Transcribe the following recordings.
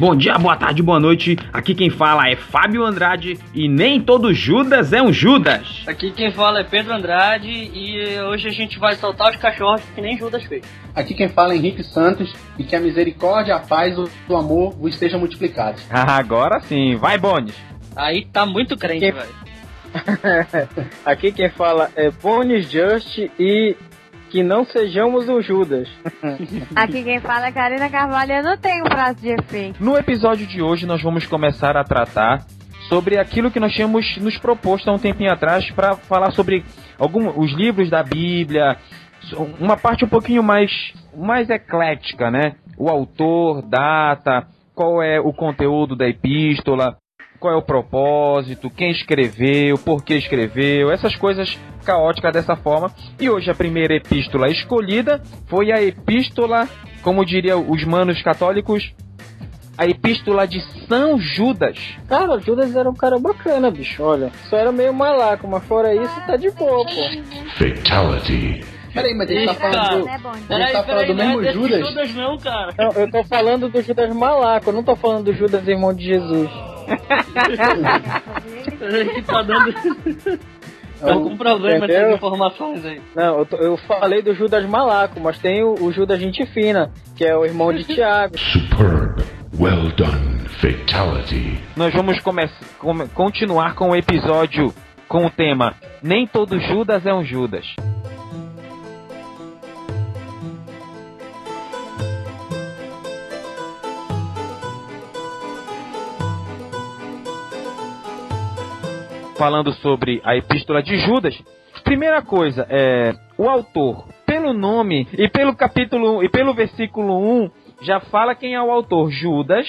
Bom dia, boa tarde, boa noite. Aqui quem fala é Fábio Andrade e nem todo Judas é um Judas. Aqui quem fala é Pedro Andrade e hoje a gente vai soltar os cachorros que nem Judas fez. Aqui quem fala é Henrique Santos e que a misericórdia, a paz e o amor vos estejam multiplicados. Agora sim, vai Bones. Aí tá muito crente, Quem- velho. Aqui quem fala é Bones Just e que não sejamos o Judas. Aqui quem fala é Karina Carvalho, eu não tenho prazo de efeito. No episódio de hoje nós vamos começar a tratar sobre aquilo que nós tínhamos nos proposto há um tempinho atrás para falar sobre algum, os livros da Bíblia, uma parte um pouquinho mais, mais eclética, né? O autor, data, qual é o conteúdo da epístola, qual é o propósito, quem escreveu, por que escreveu, essas coisas caóticas dessa forma. E hoje a primeira epístola escolhida foi a epístola, como diriam os manos católicos, a epístola de São Judas. Cara, o Judas era um cara bacana, bicho. Olha, só era meio malaco, mas fora isso tá de boa, pô. Fatality. Peraí, mas gente tá falando do, Né, Bond? a gente Peraí, tá falando do é mesmo Judas? Judas não, cara. Não, eu tô falando do Judas malaco, eu não tô falando do Judas irmão de Jesus. que tá dando. Tá com problema Entendeu? essas informações aí. Não, eu, tô- eu falei do Judas malaco, mas tem o, o Judas gente fina, que é o irmão de Tiago. Superb. Well done. Fatality. Nós vamos come- come- continuar com o episódio com o tema Nem todo Judas é um Judas. Falando sobre a epístola de Judas, primeira coisa, é o autor, pelo nome e pelo capítulo 1 e pelo versículo 1, já fala quem é o autor, Judas,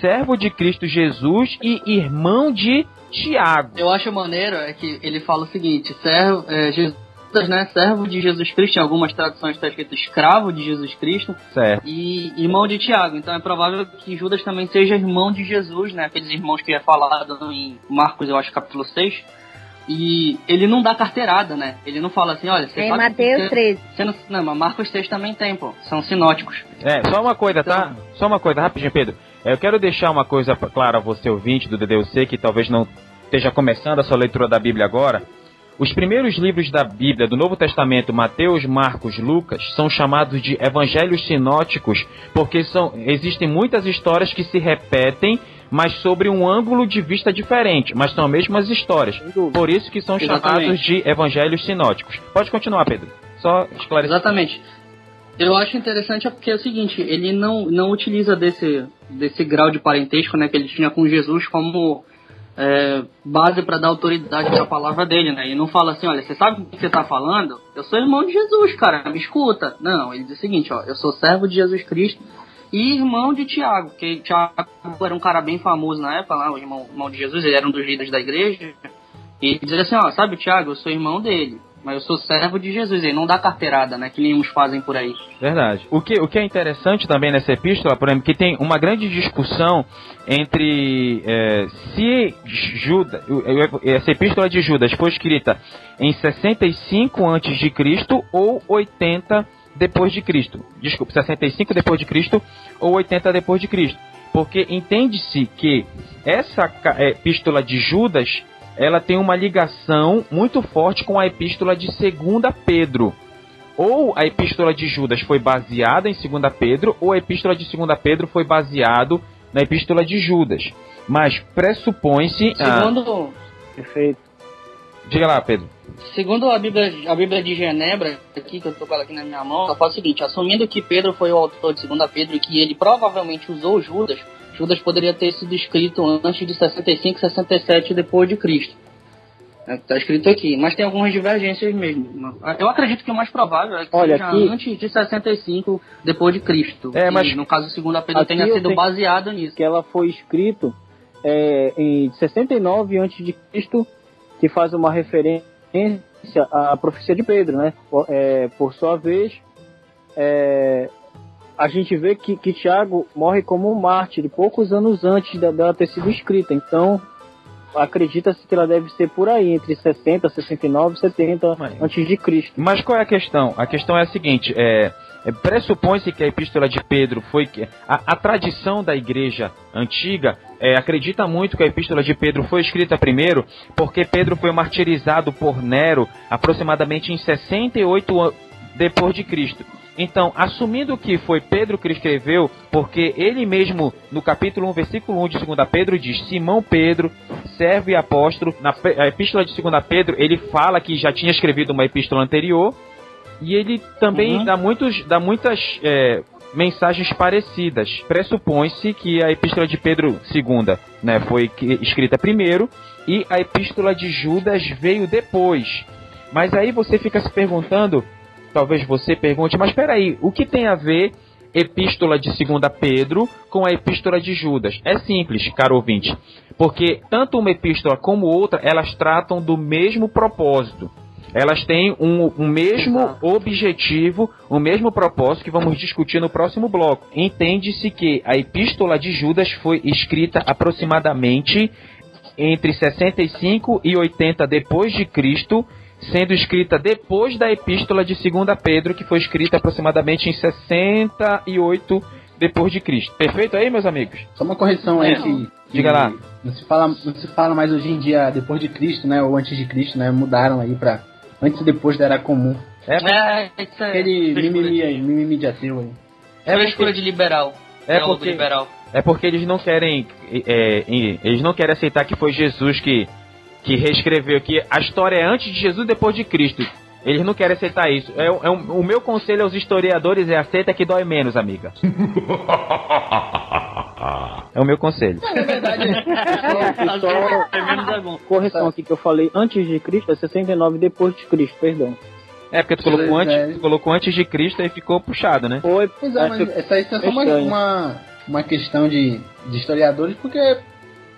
servo de Cristo Jesus e irmão de Tiago. Eu acho maneiro é que ele fala o seguinte: servo, é, Jesus, né? Servo de Jesus Cristo, em algumas traduções está escrito escravo de Jesus Cristo Certo. e irmão de Tiago. Então é provável que Judas também seja irmão de Jesus, né? Aqueles irmãos que é falado em Marcos, eu acho, capítulo 6. E ele não dá carteirada, né? Ele não fala assim, olha, você Em sabe Mateus que 13. você não, não, mas Marcos 6 também tem, pô. São sinóticos. É, só uma coisa, tá? Só uma coisa, rapidinho, Pedro. É, Eu quero deixar uma coisa clara a você, ouvinte do DDUC, que talvez não esteja começando a sua leitura da Bíblia agora. Os primeiros livros da Bíblia do Novo Testamento, Mateus, Marcos, Lucas, são chamados de evangelhos sinóticos, porque são, existem muitas histórias que se repetem, mas sobre um ângulo de vista diferente, mas são as mesmas histórias. Por isso que são Exatamente. chamados de evangelhos sinóticos. Pode continuar, Pedro. Só esclarecer. Exatamente. Eu acho interessante porque é o seguinte, ele não, não utiliza desse, desse grau de parentesco né, que ele tinha com Jesus como é, base para dar autoridade para a palavra dele, né? E não fala assim, olha, você sabe o que você tá falando? Eu sou irmão de Jesus, cara, me escuta. Não, ele diz o seguinte, ó, eu sou servo de Jesus Cristo e irmão de Tiago, que Tiago era um cara bem famoso na época, lá, o irmão, irmão de Jesus, ele era um dos líderes da igreja. E ele diz assim, ó, sabe, Tiago, eu sou irmão dele, mas eu sou servo de Jesus, ele não dá carteirada, né, que nem uns fazem por aí. Verdade. O que, o que é interessante também nessa epístola, por exemplo, que tem uma grande discussão entre é, se Judas, essa epístola de Judas foi escrita em 65 antes de Cristo ou 80 depois de Cristo. Desculpa, 65 depois de Cristo ou 80 depois de Cristo. Porque entende-se que essa epístola de Judas, ela tem uma ligação muito forte com a epístola de 2 Pedro ou a epístola de Judas foi baseada em 2 Pedro, ou a epístola de 2 Pedro foi baseado na epístola de Judas. Mas pressupõe-se. ah, Segundo, Perfeito. diga lá, Pedro. segundo a, Bíblia, a Bíblia de Genebra, aqui que eu tô com ela aqui na minha mão, ela fala o seguinte, assumindo que Pedro foi o autor de 2 Pedro e que ele provavelmente usou Judas, Judas poderia ter sido escrito antes de 65, 67 depois de Cristo. É, Tá escrito aqui, mas tem algumas divergências mesmo. Eu acredito que o mais provável é que Olha, seja aqui- antes de 65 depois de Cristo. É, mas- no caso 2 Pedro tenha sido baseado nisso. que ela foi escrito é, em 69 a.C., que faz uma referência à profecia de Pedro, né? Por, é, por sua vez, é, a gente vê que, que Tiago morre como um mártir poucos anos antes da- dela ter sido escrita. Então, acredita-se que ela deve ser por aí, entre 60, 69 e 70 Mas- antes de Cristo. Mas qual é a questão? A questão é a seguinte: é, é, pressupõe-se que a epístola de Pedro foi a, a tradição da igreja antiga é, acredita muito que a epístola de Pedro foi escrita primeiro, porque Pedro foi martirizado por Nero aproximadamente em 68 depois de Cristo. Então, assumindo que foi Pedro que escreveu, porque ele mesmo, no capítulo 1, versículo 1 de 2 Pedro, diz: Simão Pedro, servo e apóstolo. Na epístola de 2 Pedro, ele fala que já tinha escrevido uma epístola anterior, e ele também uhum. dá, muitos, dá muitas é, mensagens parecidas. Pressupõe-se que a epístola de Pedro II né, foi escrita primeiro, e a epístola de Judas veio depois. Mas aí você fica se perguntando talvez você pergunte, mas espera aí, o que tem a ver epístola de 2 Pedro com a epístola de Judas? É simples, caro ouvinte, porque tanto uma epístola como outra, elas tratam do mesmo propósito. Elas têm um, um mesmo objetivo, o um mesmo propósito que vamos discutir no próximo bloco. Entende-se que a epístola de Judas foi escrita aproximadamente entre 65 e 80 depois de Cristo sendo escrita depois da epístola de 2 Pedro, que foi escrita aproximadamente em 68 depois de Cristo. Perfeito aí, meus amigos? Só uma correção aí é. que, Diga lá. Não se, fala, não se fala mais hoje em dia depois de Cristo, né? Ou antes de Cristo, né? Mudaram aí pra antes e depois da era comum. É, é isso aí. Aquele mimimi aí, mimimi de ateu aí. É escolha de liberal. É porque, liberal. é porque eles não querem é, é, eles não querem aceitar que foi Jesus que que reescreveu que a história é antes de Jesus e depois de Cristo. Eles não querem aceitar isso. É, é um, o meu conselho aos historiadores é aceita que dói menos, amiga. é o meu conselho. É, verdade, só, é correção aqui que eu falei antes de Cristo é 69 depois de Cristo, perdão. É, porque tu colocou, antes, tu colocou antes de Cristo e ficou puxado, né? Foi, pois é, mas essa aí é só uma, uma, uma questão de, de historiadores, porque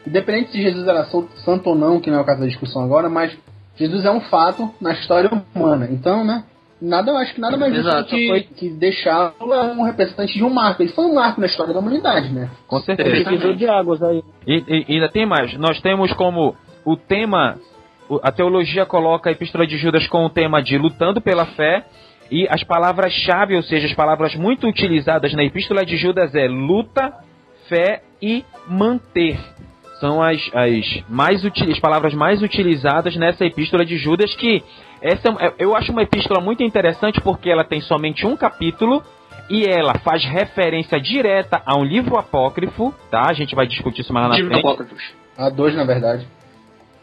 Independente se Jesus era santo ou não, que não é o caso da discussão agora, mas Jesus é um fato na história humana. Então, né? Nada, eu acho que nada mais justo que, que deixá-lo um representante de um marco. Ele foi um marco na história da humanidade, né? Com certeza. de águas aí. E, e, ainda tem mais. Nós temos como o tema. A teologia coloca a Epístola de Judas com o tema de lutando pela fé. E as palavras-chave, ou seja, as palavras muito utilizadas na Epístola de Judas é luta, fé e manter são as, as, mais as palavras mais utilizadas nessa epístola de Judas, que essa é eu acho uma epístola muito interessante porque ela tem somente um capítulo e ela faz referência direta a um livro apócrifo, tá? A gente vai discutir isso mais na frente. Apócrifos. A dois, na verdade.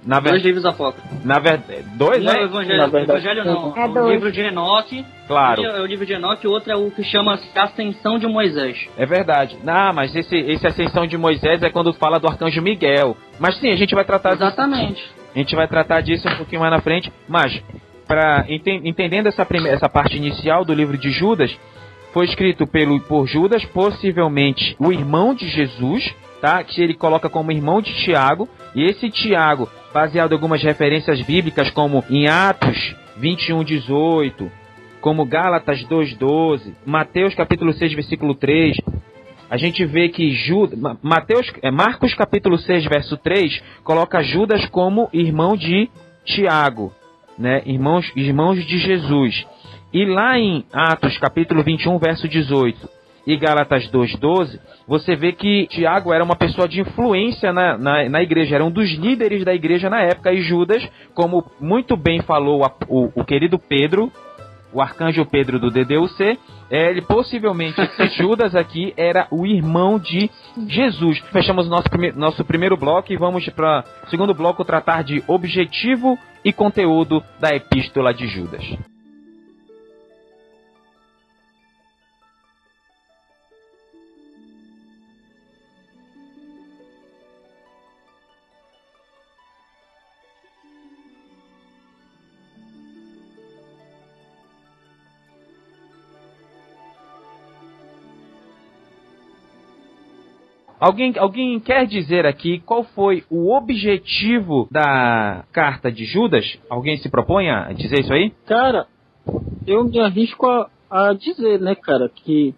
Na ver... Dois livros apócrifos. Na verdade, dois, não, né? Evangelho, na verdade, evangelho não. É o livro de Enoque. Claro. É o livro de Enoque, o outro é o que chama Ascensão de Moisés. É verdade. Não, mas esse, esse Ascensão de Moisés é quando fala do arcanjo Miguel. Mas sim, a gente vai tratar Exatamente. Disso, a gente vai tratar disso um pouquinho mais na frente. Mas, pra, entendendo essa, primeira, essa parte inicial do livro de Judas, foi escrito pelo, por Judas, possivelmente o irmão de Jesus, tá? Que ele coloca como irmão de Tiago. E esse Tiago baseado em algumas referências bíblicas, como em Atos 21, 18, como Gálatas 2,12, Mateus capítulo 6, versículo 3, a gente vê que Judas, Mateus, é, Marcos capítulo 6, verso 3, coloca Judas como irmão de Tiago, né? irmãos, irmãos de Jesus. E lá em Atos capítulo 21, verso 18, e Gálatas 2,12, você vê que Tiago era uma pessoa de influência na, na, na, igreja, era um dos líderes da igreja na época, e Judas, como muito bem falou a, o, o, querido Pedro, o arcanjo Pedro do DDUC, é, ele possivelmente, esse Judas aqui era o irmão de Jesus. Fechamos nosso, prime nosso primeiro bloco e vamos para segundo bloco tratar de objetivo e conteúdo da epístola de Judas. Alguém, alguém quer dizer aqui qual foi o objetivo da carta de Judas? Alguém se propõe a dizer isso aí? Cara, eu me arrisco a, a dizer, né, cara, que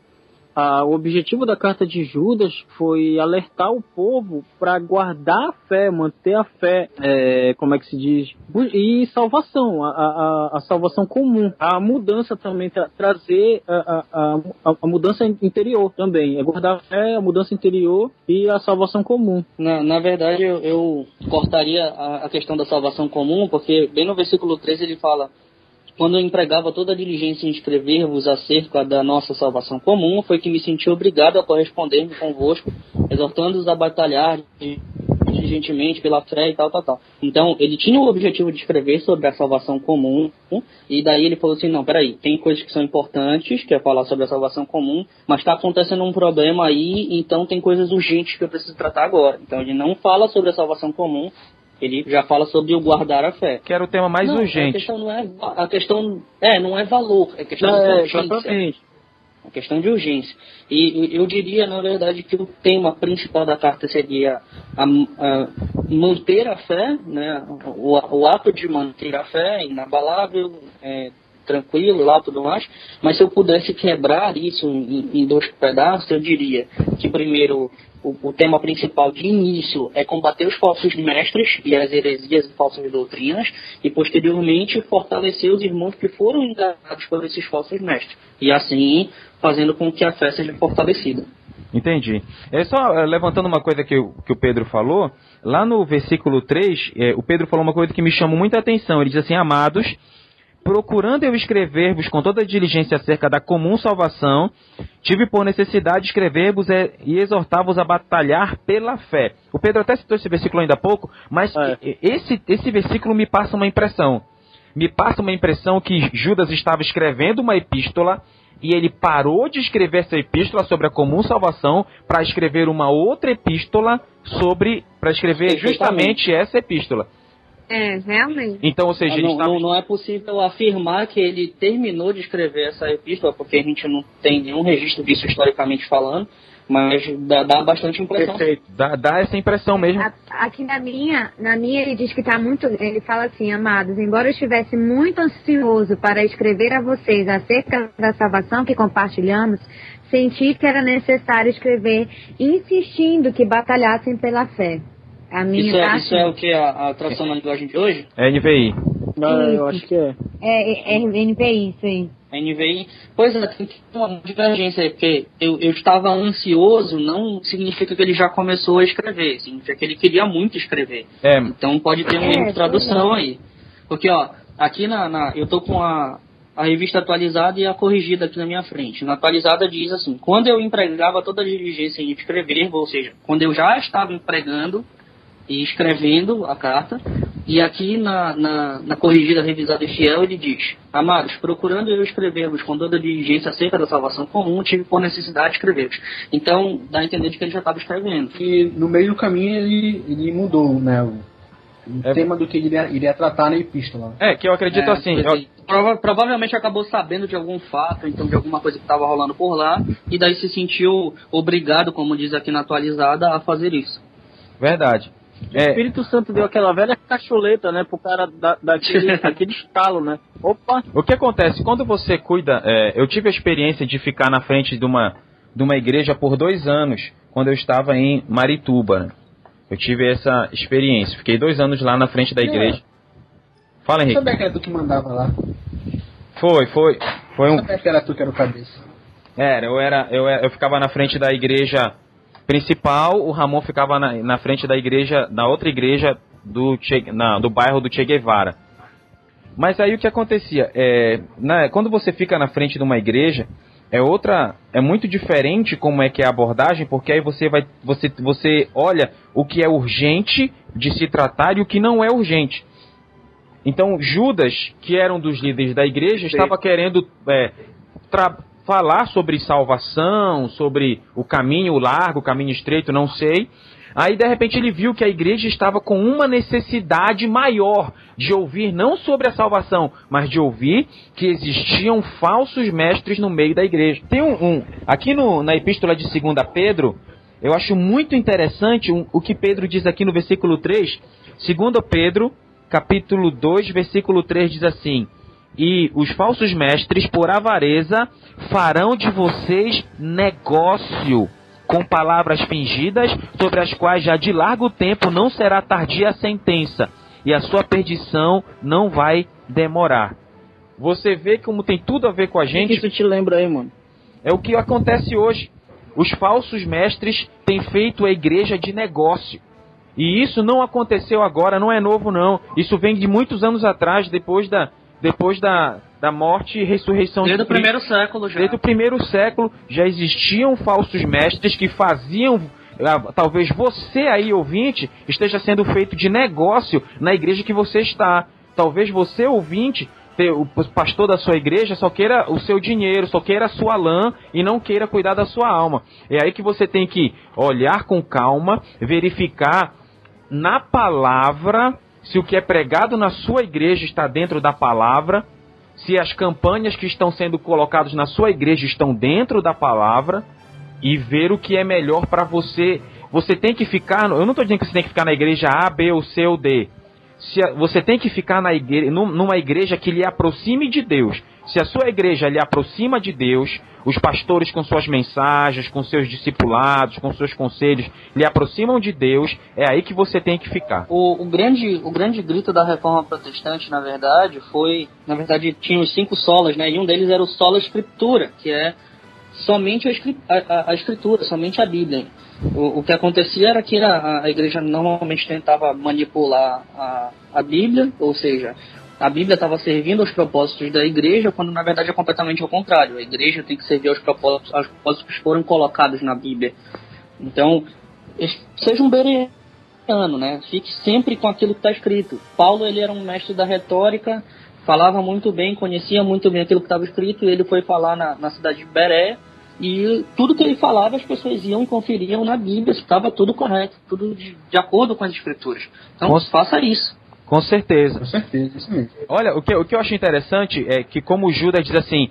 o objetivo da carta de Judas foi alertar o povo para guardar a fé, manter a fé, é, como é que se diz, e salvação, a, a, a salvação comum, a mudança também, tra trazer a, a, mudança interior também, é guardar a fé, a mudança interior e a salvação comum. Na, na verdade, eu, eu cortaria a questão da salvação comum, porque bem no versículo 13 ele fala quando eu empregava toda a diligência em escrever-vos acerca da nossa salvação comum, foi que me senti obrigado a corresponder-me convosco, exortando-os a batalhar diligentemente pela fé e tal, tal, tal. Então, ele tinha o objetivo de escrever sobre a salvação comum, e daí ele falou assim, não, peraí, tem coisas que são importantes, que é falar sobre a salvação comum, mas está acontecendo um problema aí, então tem coisas urgentes que eu preciso tratar agora. Então, ele não fala sobre a salvação comum, ele já fala sobre o guardar a fé. Que era o tema mais não, urgente. A questão não é a questão é não é valor, é questão não, de é, urgência. É questão de urgência. E eu diria, na verdade, que o tema principal da carta seria a, a manter a fé, né? O, o, ato de manter a fé inabalável, é, tranquilo lá tudo mais. Mas se eu pudesse quebrar isso em, em dois pedaços, eu diria que primeiro o, o, tema principal de início é combater os falsos mestres e as heresias e falsas doutrinas, e posteriormente fortalecer os irmãos que foram enganados por esses falsos mestres, e assim fazendo com que a fé seja fortalecida. Entendi. É só eh, levantando uma coisa que, que o Pedro falou, lá no versículo 3, é, o Pedro falou uma coisa que me chamou muita atenção. Ele diz assim: Amados, procurando eu escrever-vos com toda diligência acerca da comum salvação, tive por necessidade de escrever-vos e exortar-vos a batalhar pela fé. O Pedro até citou esse versículo ainda há pouco, mas é. esse, esse versículo me passa uma impressão. Me passa uma impressão que Judas estava escrevendo uma epístola e ele parou de escrever essa epístola sobre a comum salvação para escrever uma outra epístola sobre para escrever justamente essa epístola. É, realmente. Então, ou seja, ah, não, não, não, é possível afirmar que ele terminou de escrever essa epístola, porque a gente não tem nenhum registro disso historicamente falando, mas dá, dá bastante impressão. Perfeito, dá, dá essa impressão mesmo. Aqui na minha, na minha ele diz que está muito, ele fala assim, amados, embora eu estivesse muito ansioso para escrever a vocês acerca da salvação que compartilhamos, senti que era necessário escrever insistindo que batalhassem pela fé. A minha isso, é, isso é o que? A, a tradução na linguagem de hoje? É NVI. Não, eu acho que é. É, é, é NVI, isso aí. NVI. Pois é, tem uma divergência aí, porque eu, eu estava ansioso, não significa que ele já começou a escrever, significa que ele queria muito escrever. É. Então pode ter uma é, tradução aí. Porque, ó, aqui na, na eu tô com a, a revista atualizada e a corrigida aqui na minha frente. Na atualizada diz assim: quando eu empregava toda a diligência em escrever, ou seja, quando eu já estava empregando e escrevendo a carta. E aqui na, na, na, corrigida, revisada e fiel, ele diz: Amados, procurando eu escrever-vos com toda a diligência acerca da salvação comum, tive por necessidade de escrever-vos. Então, dá a entender que ele já estava escrevendo. E no meio do caminho ele, ele mudou, né? O, o é. tema do que ele iria, iria, tratar na epístola. É, que eu acredito é, assim. Eu... Prova, provavelmente acabou sabendo de algum fato, então de alguma coisa que estava rolando por lá, e daí se sentiu obrigado, como diz aqui na atualizada, a fazer isso. Verdade. O é. Espírito Santo deu aquela velha cacholeta, né, pro cara da, daquele, daquele estalo, né? Opa! O que acontece? Quando você cuida. É, eu tive a experiência de ficar na frente de uma, de uma igreja por dois anos, quando eu estava em Marituba. Né? Eu tive essa experiência. Fiquei dois anos lá na frente da igreja. Fala, Henrique. Sabia que era tu que mandava lá? Foi, foi. Foi um. Sabia que era tu que era o cabeça. Era, eu era, eu, eu ficava na frente da igreja principal, o Ramon ficava na, na frente da igreja, na outra igreja do, che, na, do bairro do Che Guevara. Mas aí o que acontecia? É, na, quando você fica na frente de uma igreja, é outra, é muito diferente como é que é a abordagem, porque aí você vai, você, você olha o que é urgente de se tratar e o que não é urgente. Então Judas, que era um dos líderes da igreja, estava querendo é, falar sobre salvação, sobre o caminho largo, o caminho estreito, não sei. Aí de repente ele viu que a igreja estava com uma necessidade maior de ouvir não sobre a salvação, mas de ouvir que existiam falsos mestres no meio da igreja. Tem um, um aqui no, na epístola de 2 Pedro, eu acho muito interessante um, o que Pedro diz aqui no versículo 3. 2 Pedro, capítulo 2, versículo 3 diz assim: e os falsos mestres, por avareza, farão de vocês negócio com palavras fingidas, sobre as quais já de largo tempo não será tardia a sentença, e a sua perdição não vai demorar. Você vê como tem tudo a ver com a gente. O que isso te lembra aí, mano? É o que acontece hoje. Os falsos mestres têm feito a igreja de negócio. E isso não aconteceu agora, não é novo não. Isso vem de muitos anos atrás, depois da, depois da, da morte e ressurreição Desde de o primeiro século já. Desde o primeiro século já existiam falsos mestres que faziam ah, talvez você aí ouvinte esteja sendo feito de negócio na igreja que você está. Talvez você ouvinte o pastor da sua igreja só queira o seu dinheiro, só queira a sua lã e não queira cuidar da sua alma. É aí que você tem que olhar com calma, verificar na palavra se o que é pregado na sua igreja está dentro da palavra, se as campanhas que estão sendo colocadas na sua igreja estão dentro da palavra e ver o que é melhor para você. Você tem que ficar, eu não estou dizendo que você tem que ficar na igreja A, B ou C ou D se você tem que ficar na igreja, numa igreja que lhe aproxime de Deus. Se a sua igreja lhe aproxima de Deus, os pastores com suas mensagens, com seus discipulados, com seus conselhos, lhe aproximam de Deus, é aí que você tem que ficar. O, o, grande, o grande grito da reforma protestante, na verdade, foi. Na verdade, tinha os cinco solas, né? E um deles era o sola escritura, que é somente a, a, a escritura, somente a Bíblia. O, o que acontecia era que a, a igreja normalmente tentava manipular a, a Bíblia, ou seja, a Bíblia estava servindo aos propósitos da igreja, quando na verdade é completamente ao contrário. A igreja tem que servir aos propósitos, aos propósitos que foram colocados na Bíblia. Então, seja um bereano, né? Fique sempre com aquilo que está escrito. Paulo ele era um mestre da retórica, falava muito bem, conhecia muito bem aquilo que estava escrito, e ele foi falar na, na cidade de Beré, e tudo que ele falava, as pessoas iam e conferiam na Bíblia se estava tudo correto, tudo de, de, acordo com as escrituras. Então, com, faça isso. Com certeza. Com certeza, isso mesmo. Olha, o que, o que eu acho interessante é que, como Judas diz assim,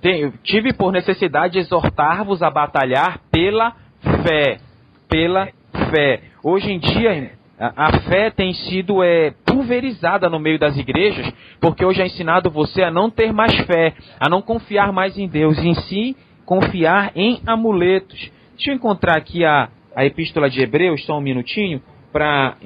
tem, tive por necessidade exortar-vos a batalhar pela fé. Pela fé. Hoje em dia, a, a fé tem sido é, pulverizada no meio das igrejas, porque hoje é ensinado você a não ter mais fé, a não confiar mais em Deus, em si confiar em amuletos. Deixa eu encontrar aqui a, a epístola de Hebreus, só um minutinho, para.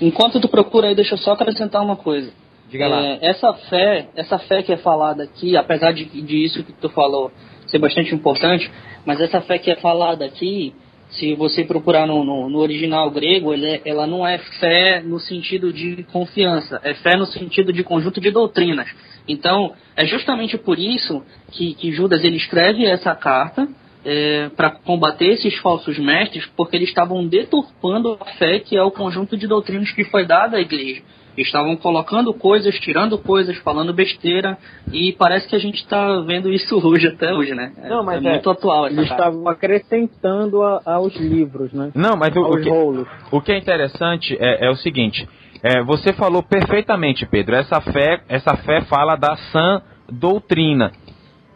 Enquanto tu procura aí, deixa eu só acrescentar uma coisa. Diga lá. É, essa fé, essa fé que é falada aqui, apesar de, de isso que tu falou ser bastante importante, mas essa fé que é falada aqui, se você procurar no, no, no original grego, é, ela não é fé no sentido de confiança, é fé no sentido de conjunto de doutrinas. Então, é justamente por isso que, que Judas ele escreve essa carta é, para combater esses falsos mestres, porque eles estavam deturpando a fé que é o conjunto de doutrinas que foi dada à igreja. Estavam colocando coisas, tirando coisas, falando besteira, e parece que a gente está vendo isso hoje, até hoje, né? É, Não, mas é, é muito atual. Eles estavam acrescentando a, aos livros, né? Não, mas o, o, que, o que é interessante é, é o seguinte: é, você falou perfeitamente, Pedro. Essa fé, essa fé fala da sã doutrina.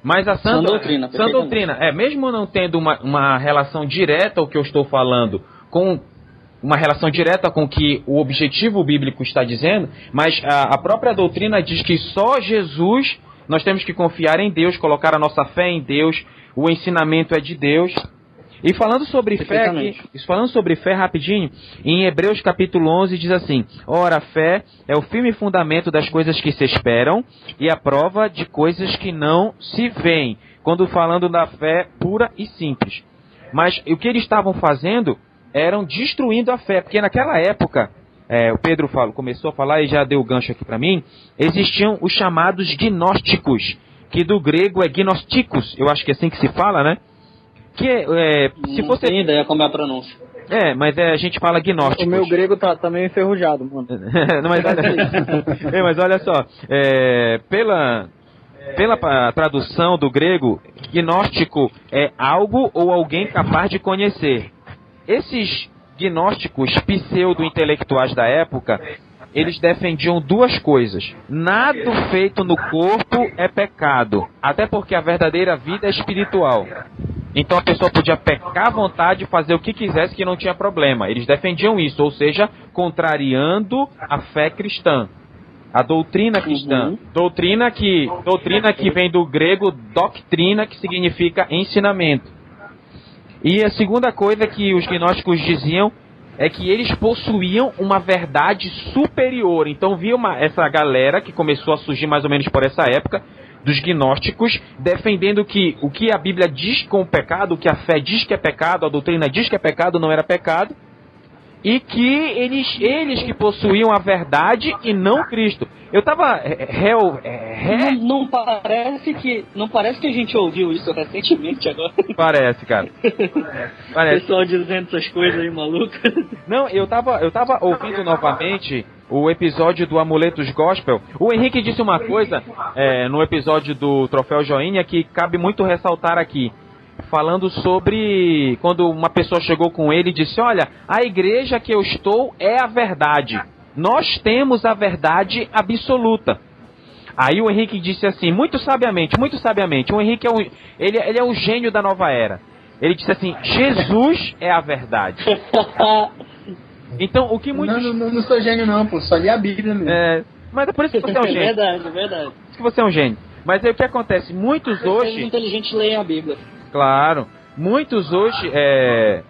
Mas a sã, doutrina, sã doutrina, é mesmo não tendo uma, uma relação direta o que eu estou falando com uma relação direta com o que o objetivo bíblico está dizendo, mas a, a própria doutrina diz que só Jesus nós temos que confiar em Deus, colocar a nossa fé em Deus, o ensinamento é de Deus. E falando sobre fé, aqui, falando sobre fé rapidinho, em Hebreus capítulo 11 diz assim: Ora, a fé é o firme fundamento das coisas que se esperam e a prova de coisas que não se veem. Quando falando da fé pura e simples. Mas o que eles estavam fazendo eram destruindo a fé, porque naquela época, é, o Pedro fala, começou a falar e já deu o gancho aqui para mim, existiam os chamados gnósticos, que do grego é gnosticos, eu acho que é assim que se fala, né? Que é, se fosse... Não tem ideia como é a pronúncia. É, mas é, a gente fala gnóstico. O meu grego tá, tá meio enferrujado, mano. Não, mas, é, mas olha só, é, pela, pela tradução do grego, gnóstico é algo ou alguém capaz de conhecer. Esses gnósticos pseudo-intelectuais da época, eles defendiam duas coisas. Nada feito no corpo é pecado, até porque a verdadeira vida é espiritual. Então a pessoa podia pecar à vontade fazer o que quisesse que não tinha problema. Eles defendiam isso, ou seja, contrariando a fé cristã. A doutrina cristã. Uhum. Doutrina que doutrina que vem do grego doctrina, que significa ensinamento. E a segunda coisa que os gnósticos diziam é que eles possuíam uma verdade superior. Então viu uma, essa galera que começou a surgir mais ou menos por essa época dos gnósticos, defendendo que o que a Bíblia diz com o pecado, o que a fé diz que é pecado, a doutrina diz que é pecado, não era pecado, e que eles, eles que possuíam a verdade e não Cristo. Eu tava réu. Ré... Não, não, parece que não parece que a gente ouviu isso recentemente agora. Parece, cara. Parece. Pessoal dizendo essas coisas aí malucas. Não, eu tava eu tava ouvindo novamente o episódio do Amuletos Gospel. O Henrique disse uma coisa é, no episódio do Troféu Joinha que cabe muito ressaltar aqui falando sobre quando uma pessoa chegou com ele e disse: Olha, a igreja que eu estou é a verdade. Nós temos a verdade absoluta. Aí o Henrique disse assim, muito sabiamente, muito sabiamente. O Henrique é um, ele, ele é um gênio da nova era. Ele disse assim: Jesus é a verdade. Então, o que muitos. Não, não, não sou gênio, não, pô. Só li a Bíblia mesmo. É, mas é por isso que você é um gênio. É verdade, é verdade. Por isso que você é um gênio. Mas aí o que acontece? Muitos hoje. Os inteligentes leem a Bíblia. Claro. Muitos hoje é,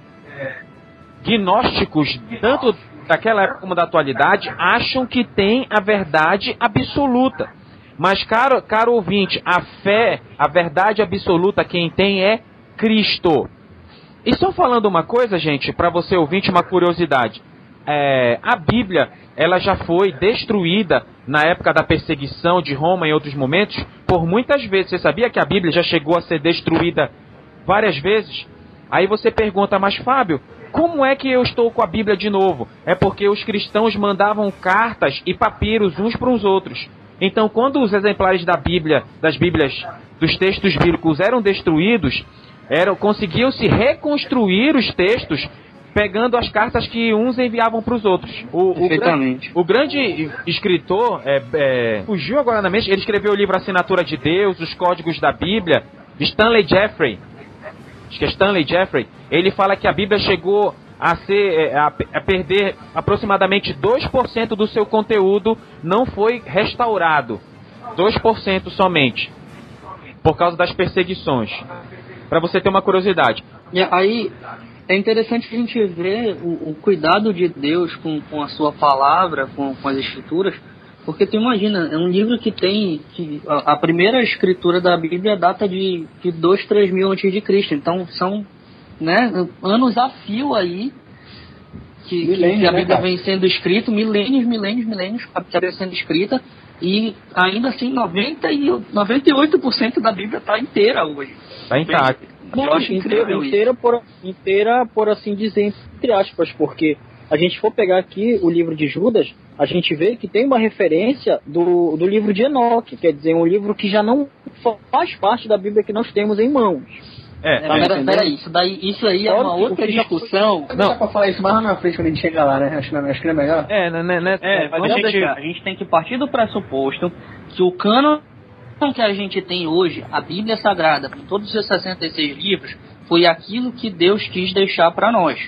gnósticos, tanto daquela época como da atualidade, acham que tem a verdade absoluta. Mas, caro, caro ouvinte, a fé, a verdade absoluta, quem tem é Cristo. E só falando uma coisa, gente, para você ouvinte, uma curiosidade. É, a Bíblia, ela já foi destruída na época da perseguição de Roma em outros momentos por muitas vezes. Você sabia que a Bíblia já chegou a ser destruída várias vezes. Aí você pergunta, mas Fábio, como é que eu estou com a Bíblia de novo? É porque os cristãos mandavam cartas e papiros uns para os outros. Então, quando os exemplares da Bíblia, das Bíblias, dos textos bíblicos eram destruídos, eram conseguiam se reconstruir os textos pegando as cartas que uns enviavam para os outros. O, Perfeitamente. O, o, grande escritor, é, é, fugiu agora na mente, ele escreveu o livro Assinatura de Deus, Os Códigos da Bíblia, Stanley Jeffrey acho que é Stanley Jeffrey, ele fala que a Bíblia chegou a, ser, é, a, a perder aproximadamente 2% do seu conteúdo não foi restaurado. 2% somente. Por causa das perseguições. Para você ter uma curiosidade. E aí é interessante a gente ver o, o cuidado de Deus com, com a sua palavra, com, com as escrituras, porque tu imagina, é um livro que tem. Que a, a primeira escritura da Bíblia data de, de 2, 3 mil antes de Cristo. Então são né, anos a fio aí que, milênios, que a né, Bíblia né, vem sendo escrita, milênios, milênios, milênios, a Bíblia vem sendo escrita, e ainda assim 90 e 98% da Bíblia está inteira hoje. Está intacta. Eu acho inteira, inteira por, inteira, por assim dizer, entre aspas, porque a gente for pegar aqui o livro de Judas, a gente vê que tem uma referência do, do livro de Enoque, quer dizer, um livro que já não faz parte da Bíblia que nós temos em mãos. É, é pera, peraí, isso, daí, isso aí é uma outra discussão. Foi... Não, dá pra falar isso mais na frente quando a gente chega lá, né? Acho, acho que é melhor. É, né, né, né é, mas a gente, a gente tem que partir do pressuposto que o cano que a gente tem hoje, a Bíblia Sagrada, com todos os 66 livros, foi aquilo que Deus quis deixar para nós.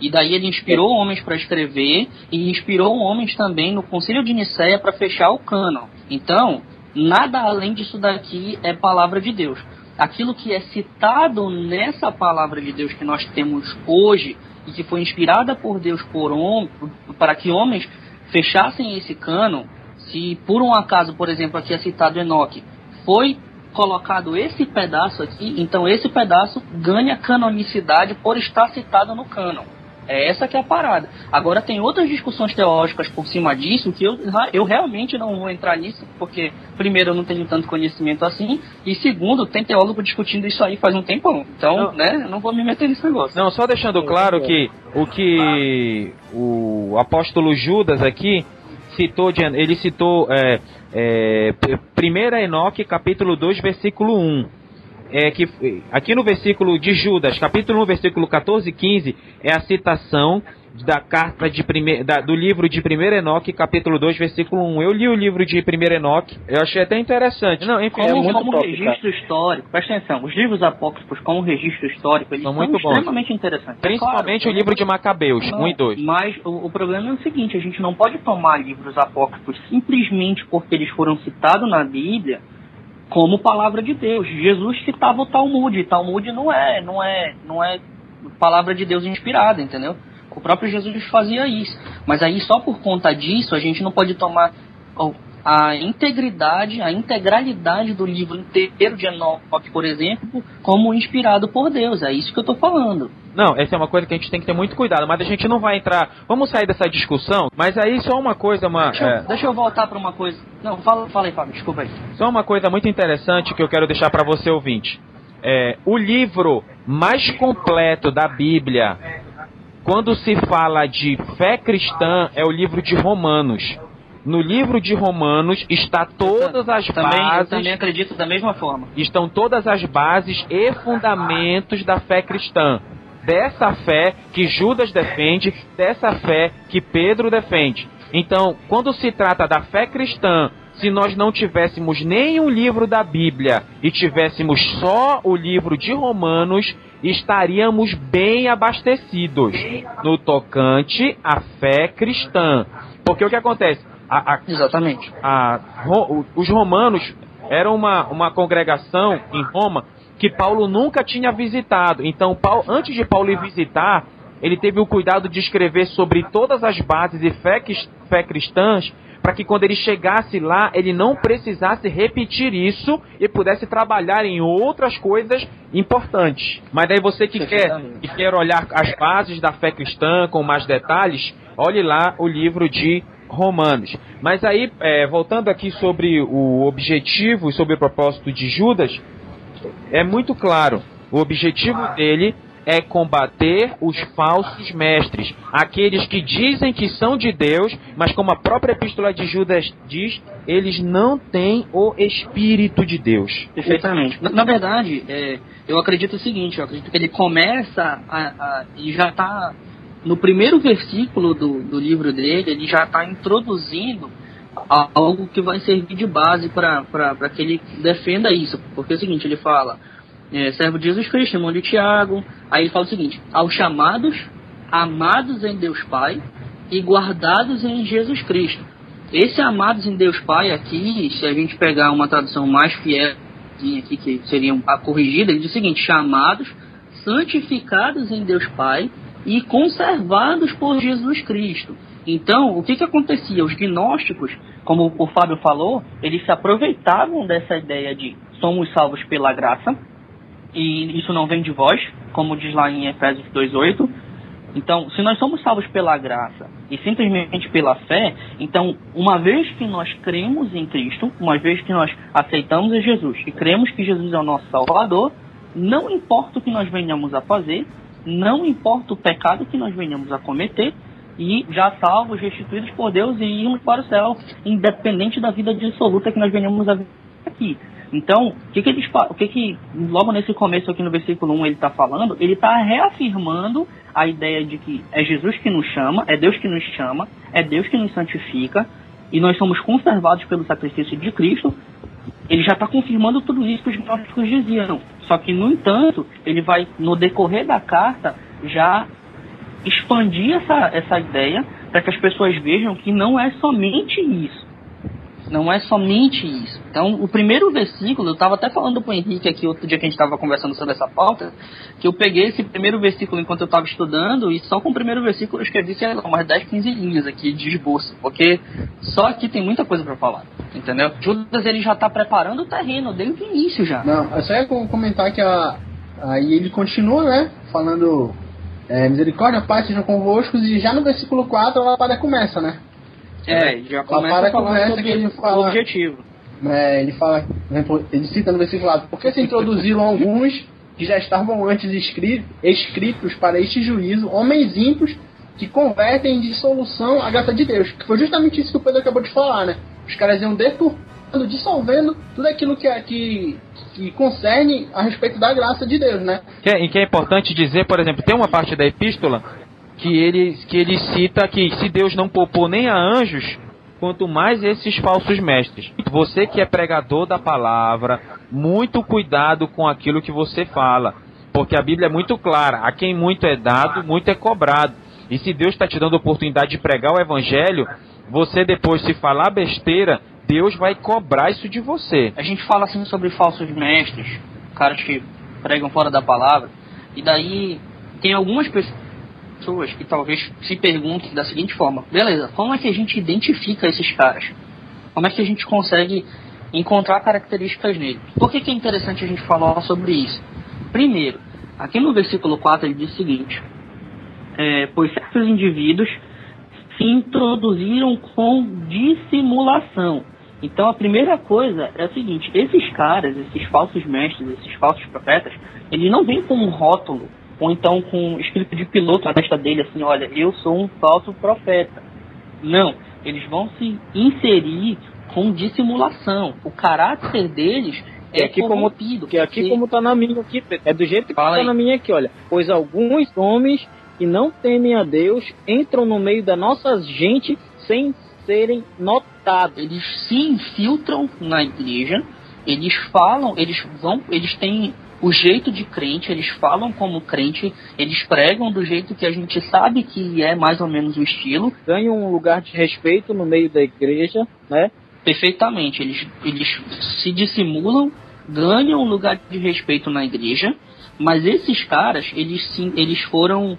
E daí ele inspirou homens para escrever e inspirou homens também no Concílio de Nicéia para fechar o cânon. Então, nada além disso daqui é palavra de Deus. Aquilo que é citado nessa palavra de Deus que nós temos hoje e que foi inspirada por Deus por para que homens fechassem esse cânon, se por um acaso, por exemplo, aqui é citado Enoque, foi colocado esse pedaço aqui, então esse pedaço ganha canonicidade por estar citado no cânon. É essa que é a parada. Agora tem outras discussões teológicas por cima disso que eu, eu realmente não vou entrar nisso, porque primeiro eu não tenho tanto conhecimento assim, e segundo, tem teólogo discutindo isso aí faz um tempão. Então, não. né, eu não vou me meter nesse negócio. Não, só deixando claro que o que o apóstolo Judas aqui citou, ele citou é, é, 1 Enoque, capítulo 2, versículo 1 é que aqui no versículo de Judas, capítulo 1, versículo 14 e 15, é a citação da carta de primeir, da, do livro de 1 Enoque, capítulo 2, versículo 1. Eu li o livro de 1 Enoque, eu achei até interessante. Não, enfim, como, é muito como registro cara. histórico, presta atenção, os livros apócrifos como registro histórico, eles São são, bons. extremamente interessantes. É Principalmente claro, o livro de Macabeus, Não, 1 e 2. Mas o, o problema é o seguinte, a gente não pode tomar livros apócrifos simplesmente porque eles foram citados na Bíblia como palavra de Deus. Jesus citava o Talmud, e Talmud não é, não é, não é palavra de Deus inspirada, entendeu? O próprio Jesus fazia isso. Mas aí só por conta disso a gente não pode tomar a integridade, a integralidade do livro inteiro de Enoque, por exemplo, como inspirado por Deus. É isso que eu estou falando. Não, essa é uma coisa que a gente tem que ter muito cuidado, mas a gente não vai entrar. Vamos sair dessa discussão, mas aí só uma coisa, uma. Deixa eu, é, deixa eu voltar para uma coisa. Não, fala, fala aí, Fábio, desculpa aí. Só uma coisa muito interessante que eu quero deixar para você ouvinte. É, o livro mais completo da Bíblia, quando se fala de fé cristã, é o livro de Romanos. No livro de Romanos está todas as também, eu bases, também acredito da mesma forma. estão todas as bases e fundamentos da fé cristã. Dessa fé que Judas defende, dessa fé que Pedro defende. Então, quando se trata da fé cristã, se nós não tivéssemos nenhum livro da Bíblia e tivéssemos só o livro de Romanos, estaríamos bem abastecidos no tocante à fé cristã. Porque o que acontece? A- a- Exatamente. a- os romanos eram uma, uma congregação em Roma que Paulo nunca tinha visitado. Então, Paulo, antes de Paulo ir visitar, ele teve o cuidado de escrever sobre todas as bases e fé, fé cristãs, para que quando ele chegasse lá, ele não precisasse repetir isso e pudesse trabalhar em outras coisas importantes. Mas aí você que quer, que quer olhar as bases da fé cristã com mais detalhes, olhe lá o livro de Romanos. Mas aí, é, voltando aqui sobre o objetivo e sobre o propósito de Judas, é muito claro. O objetivo dele é combater os falsos mestres, aqueles que dizem que são de Deus, mas como a própria epístola de Judas diz, eles não têm o Espírito de Deus. Perfeitamente. Na, na verdade, é, eu acredito o seguinte, eu acredito que ele começa a, a e já está no primeiro versículo do, do livro dele, ele já está introduzindo algo que vai servir de base para que ele defenda isso. Porque é o seguinte, ele fala, é, servo de Jesus Cristo, irmão de Tiago, aí ele fala o seguinte, aos chamados, amados em Deus Pai e guardados em Jesus Cristo. Esse amados em Deus Pai aqui, se a gente pegar uma tradução mais fiel aqui, que seria a corrigida, ele diz o seguinte, chamados, santificados em Deus Pai e conservados por Jesus Cristo. Então, o que, que acontecia? Os gnósticos, como o Fábio falou, eles se aproveitavam dessa ideia de somos salvos pela graça, e isso não vem de vós, como diz lá em Efésios 2:8. Então, se nós somos salvos pela graça e simplesmente pela fé, então, uma vez que nós cremos em Cristo, uma vez que nós aceitamos a Jesus e cremos que Jesus é o nosso Salvador, não importa o que nós venhamos a fazer, não importa o pecado que nós venhamos a cometer, e já salvos, restituídos por Deus e irmos para o céu, independente da vida dissoluta que nós venhamos a aqui. Então, o que, que eles o que, que logo nesse começo aqui no versículo 1 ele está falando? Ele está reafirmando a ideia de que é Jesus que nos chama, é Deus que nos chama, é Deus que nos santifica, e nós somos conservados pelo sacrifício de Cristo. Ele já está confirmando tudo isso que os gnósticos diziam. Só que, no entanto, ele vai, no decorrer da carta, já expandir essa, essa ideia para que as pessoas vejam que não é somente isso. Não é somente isso. Então, o primeiro versículo, eu estava até falando para o Henrique aqui outro dia que a gente estava conversando sobre essa pauta, que eu peguei esse primeiro versículo enquanto eu estava estudando e só com o primeiro versículo eu escrevi, sei lá, umas 10, 15 linhas aqui de esboço, porque só aqui tem muita coisa para falar, entendeu? Judas ele já está preparando o terreno desde o início já. Não, eu só ia com- comentar que a, aí ele continua, né? Falando é, misericórdia, paz sejam convosco, e já no versículo 4 a lapada começa, né? É, já começa para a falar começa sobre que ele o fala- objetivo. É, ele fala, ele cita no versículo 4, porque se introduziram alguns que já estavam antes escri- escritos para este juízo, homens ímpios que convertem em dissolução a graça de Deus. Que foi justamente isso que o Pedro acabou de falar, né? Os caras iam deturpando, dissolvendo tudo aquilo que, é- que, que concerne a respeito da graça de Deus, né? Que, é- e que é importante dizer, por exemplo, tem uma parte da epístola que ele, que ele cita que se Deus não poupou nem a anjos, quanto mais esses falsos mestres. Você que é pregador da palavra, muito cuidado com aquilo que você fala, porque a Bíblia é muito clara: a quem muito é dado, muito é cobrado. E se Deus está te dando a oportunidade de pregar o evangelho, você depois se falar besteira, Deus vai cobrar isso de você. A gente fala assim sobre falsos mestres, caras que pregam fora da palavra, e daí tem algumas pessoas que talvez se perguntem da seguinte forma: beleza, como é que a gente identifica esses caras? Como é que a gente consegue encontrar características nele? Por que, que é interessante a gente falar sobre isso? Primeiro, aqui no versículo 4 ele diz o seguinte: é, pois certos indivíduos se introduziram com dissimulação. Então a primeira coisa é a seguinte: esses caras, esses falsos mestres, esses falsos profetas, eles não vêm com um rótulo ou então com um escrito de piloto na testa dele assim, olha, eu sou um falso profeta. Não, eles vão se inserir com dissimulação. O caráter deles é aqui corrompido. Como, que aqui como tá na minha aqui, é do jeito que Fala tá aí. na minha aqui, olha. Pois alguns homens que não temem a Deus entram no meio da nossa gente sem serem notados. Eles se infiltram na igreja, eles falam, eles vão, eles têm o jeito de crente, eles falam como crente, eles pregam do jeito que a gente sabe que é mais ou menos o estilo. Ganham um lugar de respeito no meio da igreja, né? Perfeitamente, eles, eles se dissimulam, ganham um lugar de respeito na igreja, mas esses caras, eles sim, eles foram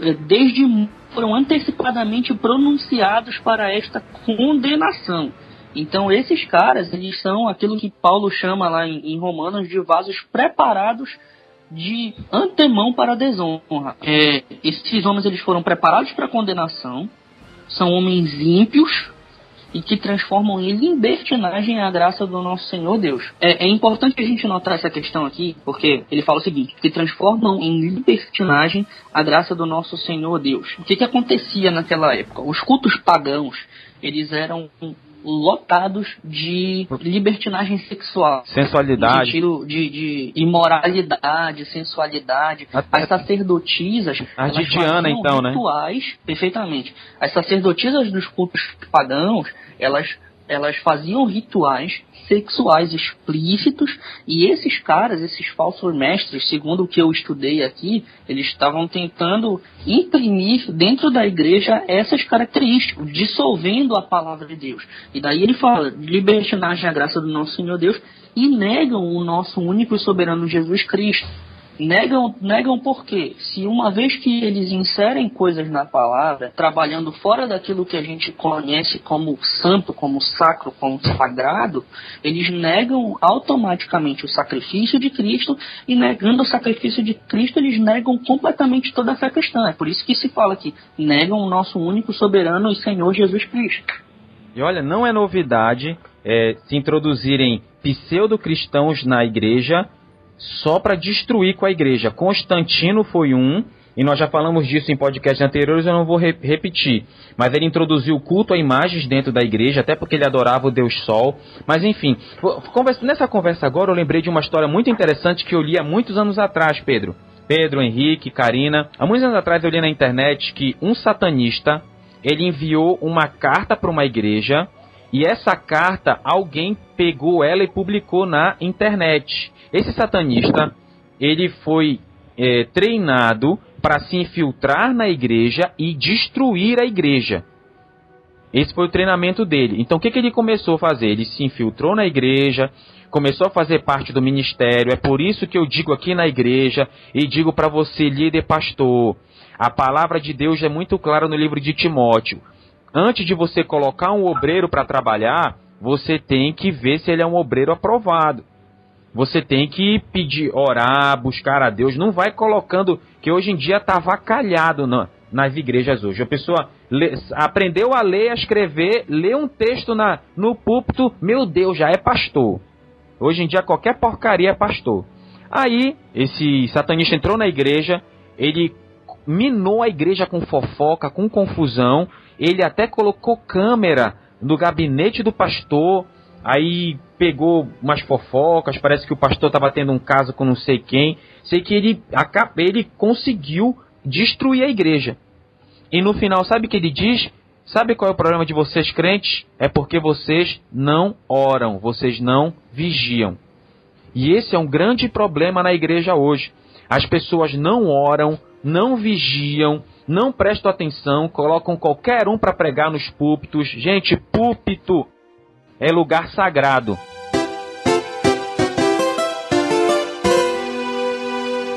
eh, desde foram antecipadamente pronunciados para esta condenação. Então esses caras, eles são aquilo que Paulo chama lá em, em Romanos de vasos preparados de antemão para a desonra. É, esses homens eles foram preparados para a condenação, são homens ímpios e que transformam em libertinagem a graça do nosso Senhor Deus. É, é importante a gente notar essa questão aqui, porque ele fala o seguinte, que transformam em libertinagem a graça do nosso Senhor Deus. O que, que acontecia naquela época? Os cultos pagãos, eles eram lotados de libertinagem sexual. Sensualidade. sentido de, de imoralidade, sensualidade. Até- As sacerdotisas. As de Diana, então, né? rituais, perfeitamente. As sacerdotisas dos cultos pagãos, elas, elas faziam rituais sexuais explícitos e esses caras, esses falsos mestres, segundo o que eu estudei aqui, eles estavam tentando imprimir dentro da igreja essas características, dissolvendo a palavra de Deus. E daí ele fala, libertinagem à graça do nosso Senhor Deus e negam o nosso único e soberano Jesus Cristo. Negam, negam por quê? Se uma vez que eles inserem coisas na palavra, trabalhando fora daquilo que a gente conhece como santo, como sacro, como sagrado, eles negam automaticamente o sacrifício de Cristo e negando o sacrifício de Cristo, eles negam completamente toda a fé cristã. É por isso que se fala que negam o nosso único soberano e Senhor Jesus Cristo. E olha, não é novidade é, se introduzirem pseudo-cristãos na igreja só para destruir com a igreja. Constantino foi um, e nós já falamos disso em podcasts anteriores, eu não vou re- repetir. Mas ele introduziu o culto a imagens dentro da igreja, até porque ele adorava o Deus Sol. Mas enfim, conversa- nessa conversa agora eu lembrei de uma história muito interessante que eu li há muitos anos atrás, Pedro. Pedro, Henrique, Karina. Há muitos anos atrás eu li na internet que um satanista ele enviou uma carta para uma igreja e essa carta alguém pegou ela e publicou na internet. Esse satanista ele foi eh, treinado para se infiltrar na igreja e destruir a igreja. Esse foi o treinamento dele. Então o que, que ele começou a fazer? Ele se infiltrou na igreja, começou a fazer parte do ministério. É por isso que eu digo aqui na igreja e digo para você, líder pastor, a palavra de Deus é muito clara no livro de Timóteo. Antes de você colocar um obreiro para trabalhar, você tem que ver se ele é um obreiro aprovado. Você tem que pedir, orar, buscar a Deus. Não vai colocando, que hoje em dia está avacalhado na- nas igrejas hoje. A pessoa lê- aprendeu a ler, a escrever, lê um texto na, no púlpito, meu Deus, já é pastor. Hoje em dia qualquer porcaria é pastor. Aí, esse satanista entrou na igreja, ele minou a igreja com fofoca, com confusão. Ele até colocou câmera no gabinete do pastor. Aí pegou umas fofocas, parece que o pastor estava tendo um caso com não sei quem. Sei que ele, ele conseguiu destruir a igreja. E no final, sabe o que ele diz? Sabe qual é o problema de vocês crentes? É porque vocês não oram, vocês não vigiam. E esse é um grande problema na igreja hoje. As pessoas não oram, não vigiam, não prestam atenção, colocam qualquer um para pregar nos púlpitos. Gente, púlpito é lugar sagrado.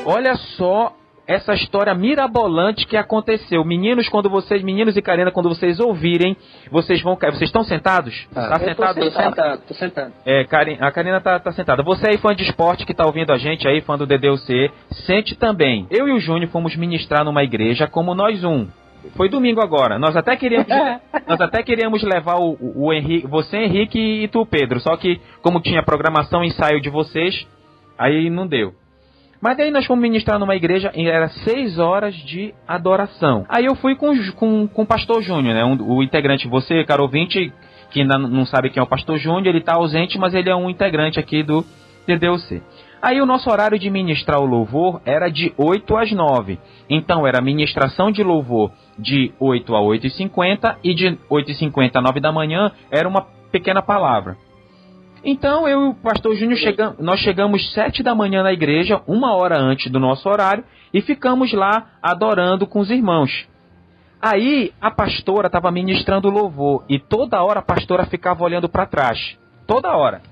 Olha só essa história mirabolante que aconteceu. Meninos, quando vocês, meninos e Karina, quando vocês ouvirem, vocês vão cair. Vocês estão sentados? Tá, tá sentado? Tô sentado, tô sentado. É, Karina, a Karina tá, tá sentada. Você aí, fã de esporte que tá ouvindo a gente aí, fã do DDUC, sente também. Eu e o Júnior fomos ministrar numa igreja como nós um. Foi domingo agora. Nós até queríamos, nós até queríamos levar o, o Henrique, você Henrique e tu Pedro. Só que como tinha programação ensaio de vocês, aí não deu. Mas daí nós fomos ministrar numa igreja e era seis horas de adoração. Aí eu fui com, com, com o pastor Júnior, né? Um, o integrante, você, caro ouvinte, que ainda não sabe quem é o pastor Júnior, ele está ausente, mas ele é um integrante aqui do TDUC. Aí o nosso horário de ministrar o louvor era de 8 às 9. Então era ministração de louvor de 8 a 8 e 50 e de 8 e 50 a 9 da manhã era uma pequena palavra. Então eu e o pastor Júnior chegamos, nós chegamos sete da manhã na igreja, uma hora antes do nosso horário, e ficamos lá adorando com os irmãos. Aí a pastora estava ministrando louvor e toda hora a pastora ficava olhando para trás. Toda hora.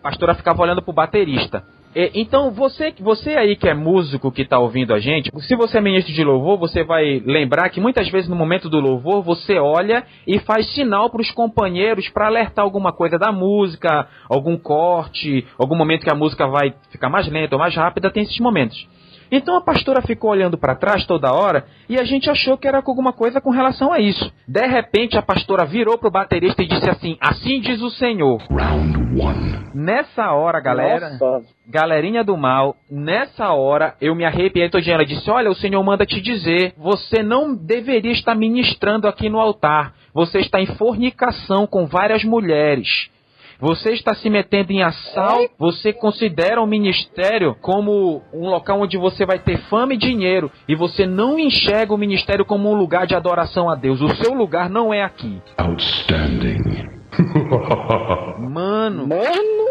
A pastora ficava olhando para o baterista. É, então, você, você aí que é músico que está ouvindo a gente, se você é ministro de louvor, você vai lembrar que muitas vezes no momento do louvor você olha e faz sinal para os companheiros para alertar alguma coisa da música, algum corte, algum momento que a música vai ficar mais lenta ou mais rápida, tem esses momentos. Então a pastora ficou olhando para trás toda hora e a gente achou que era alguma coisa com relação a isso. De repente a pastora virou pro baterista e disse assim: Assim diz o Senhor. Round one. Nessa hora, galera, Nossa. galerinha do mal, nessa hora eu me arrepiei todinha. Ela disse: Olha, o Senhor manda te dizer, você não deveria estar ministrando aqui no altar. Você está em fornicação com várias mulheres. Você está se metendo em assalto, você considera o ministério como um local onde você vai ter fama e dinheiro, e você não enxerga o ministério como um lugar de adoração a Deus. O seu lugar não é aqui. Outstanding. Mano. Mano.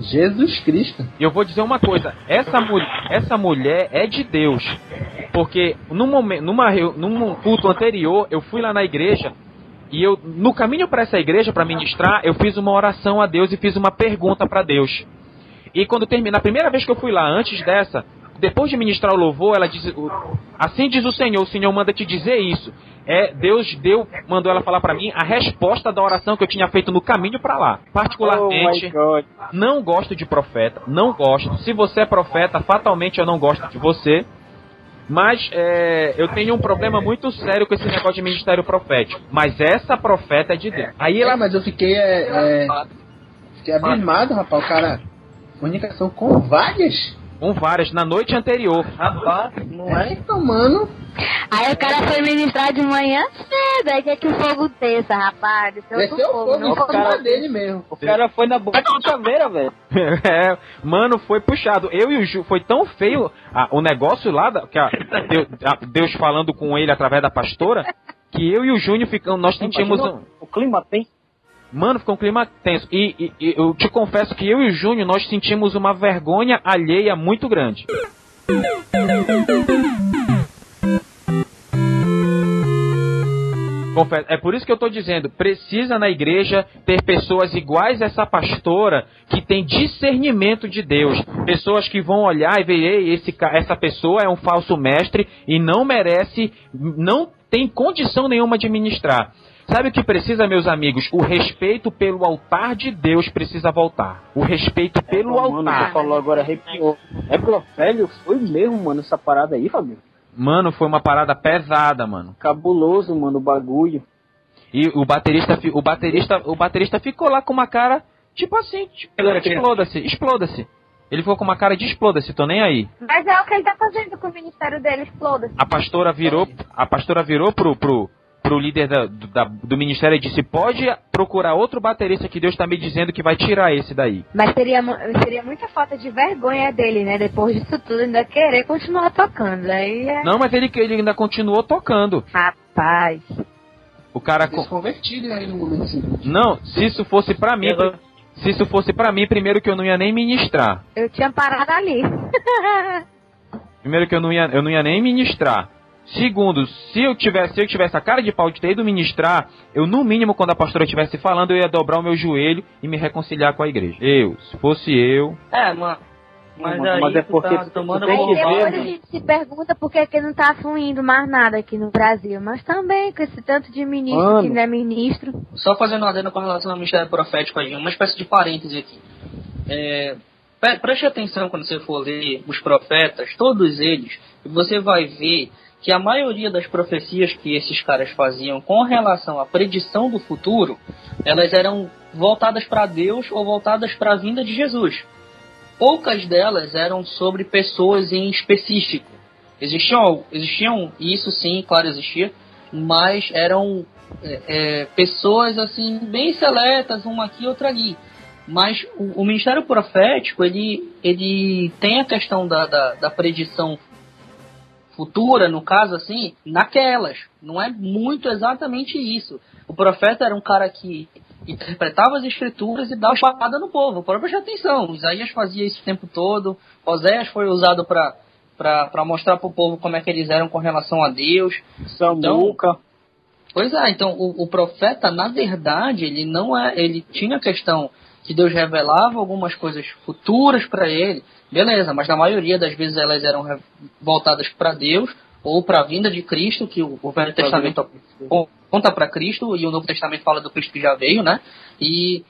Jesus Cristo. Eu vou dizer uma coisa, essa, essa mulher é de Deus. Porque num momento, numa, num culto anterior, eu fui lá na igreja e eu, no caminho para essa igreja, para ministrar, eu fiz uma oração a Deus e fiz uma pergunta para Deus. E quando terminar, a primeira vez que eu fui lá, antes dessa, depois de ministrar o louvor, ela diz: Assim diz o Senhor, o Senhor manda te dizer isso. É, Deus deu, mandou ela falar para mim a resposta da oração que eu tinha feito no caminho para lá. Particularmente, oh não gosto de profeta, não gosto. Se você é profeta, fatalmente eu não gosto de você. Mas é, eu tenho um problema muito sério com esse negócio de ministério profético. Mas essa profeta é de Deus. Aí ela. É, mas eu fiquei. É, é, fiquei abismado, rapaz. O cara. Comunicação com várias com várias na noite anterior. Rapaz, não é? Mano. Aí o cara foi ministrar de manhã cedo, aí quer que o fogo desça, rapaz. Desceu Desceu o fogo, não, o cara dele mesmo. O cara foi na boca de caveira, velho. é, mano, foi puxado. Eu e o Ju, foi tão feio a, o negócio lá, da, que a, Deus, a, Deus falando com ele através da pastora, que eu e o Júnior ficamos, nós sentimos... Um, o clima tem Mano, ficou um clima tenso. E, e, e, eu te confesso que eu e o Júnior, nós sentimos uma vergonha alheia muito grande. Confesso, é por isso que eu estou dizendo, precisa na igreja ter pessoas iguais a essa pastora que tem discernimento de Deus, pessoas que vão olhar e ver, esse, essa pessoa é um falso mestre e não merece, não tem condição nenhuma de ministrar. Sabe o que precisa, meus amigos? O respeito pelo altar de Deus precisa voltar. O respeito é, pelo mano, altar. Você falou agora, arrepiou. É velho, foi mesmo, mano, essa parada aí, Fabio? Mano, foi uma parada pesada, mano. Cabuloso, mano, o bagulho. E o baterista, o baterista, o baterista ficou lá com uma cara, tipo assim, tipo, exploda-se, exploda-se. Ele ficou com uma cara de exploda-se, tô nem aí. Mas é o que ele tá fazendo com o ministério dele, exploda-se. A pastora virou, a pastora virou pro, pro, pro líder da, do, da, do ministério e disse: pode procurar outro baterista que Deus está me dizendo que vai tirar esse daí. Mas seria, seria muita falta de vergonha dele, né? Depois disso tudo, ainda querer continuar tocando. Aí é... Não, mas ele, ele ainda continuou tocando. Rapaz. O cara. Desconvertido aí no momento seguinte. Não, se isso fosse pra mim. Eu... Se isso fosse pra mim, primeiro que eu não ia nem ministrar. Eu tinha parado ali. primeiro que eu não ia, eu não ia nem ministrar. Segundo, se eu tivesse, se eu tivesse a cara de pau de ter ido ministrar, eu no mínimo quando a pastora estivesse falando, eu ia dobrar o meu joelho e me reconciliar com a igreja. Eu, se fosse eu. É, mano. Mas, mas, mas é porque tá tomando tem que ver, a gente se pergunta por que, que não tá fluindo mais nada aqui no Brasil. Mas também com esse tanto de ministro mano. que não é ministro. Só fazendo uma adendo com relação ao ministério profético aí, uma espécie de parêntese aqui. É, preste atenção quando você for ler os profetas, todos eles, e você vai ver que a maioria das profecias que esses caras faziam com relação à predição do futuro, elas eram voltadas para Deus ou voltadas para a vinda de Jesus. Poucas delas eram sobre pessoas em específico. Existiam, existiam isso sim, claro, existia, mas eram é, é, pessoas assim bem seletas, uma aqui, outra ali. Mas o, o, ministério profético ele, ele tem a questão da, da, da predição futura, no caso assim, naquelas. Não é muito exatamente isso. O profeta era um cara que interpretava as escrituras e dava espada no povo. Preste atenção, Isaías fazia isso o tempo todo, Oséias foi usado para para mostrar para o povo como é que eles eram com relação a Deus. Samuca. Então, pois é, então o, o, profeta, na verdade, ele não é. Ele tinha a questão que Deus revelava algumas coisas futuras para ele, beleza, mas na maioria das vezes elas eram voltadas para Deus ou para a vinda de Cristo, que o, Velho Testamento conta para Cristo e o Novo Testamento fala do Cristo que já veio, né? E,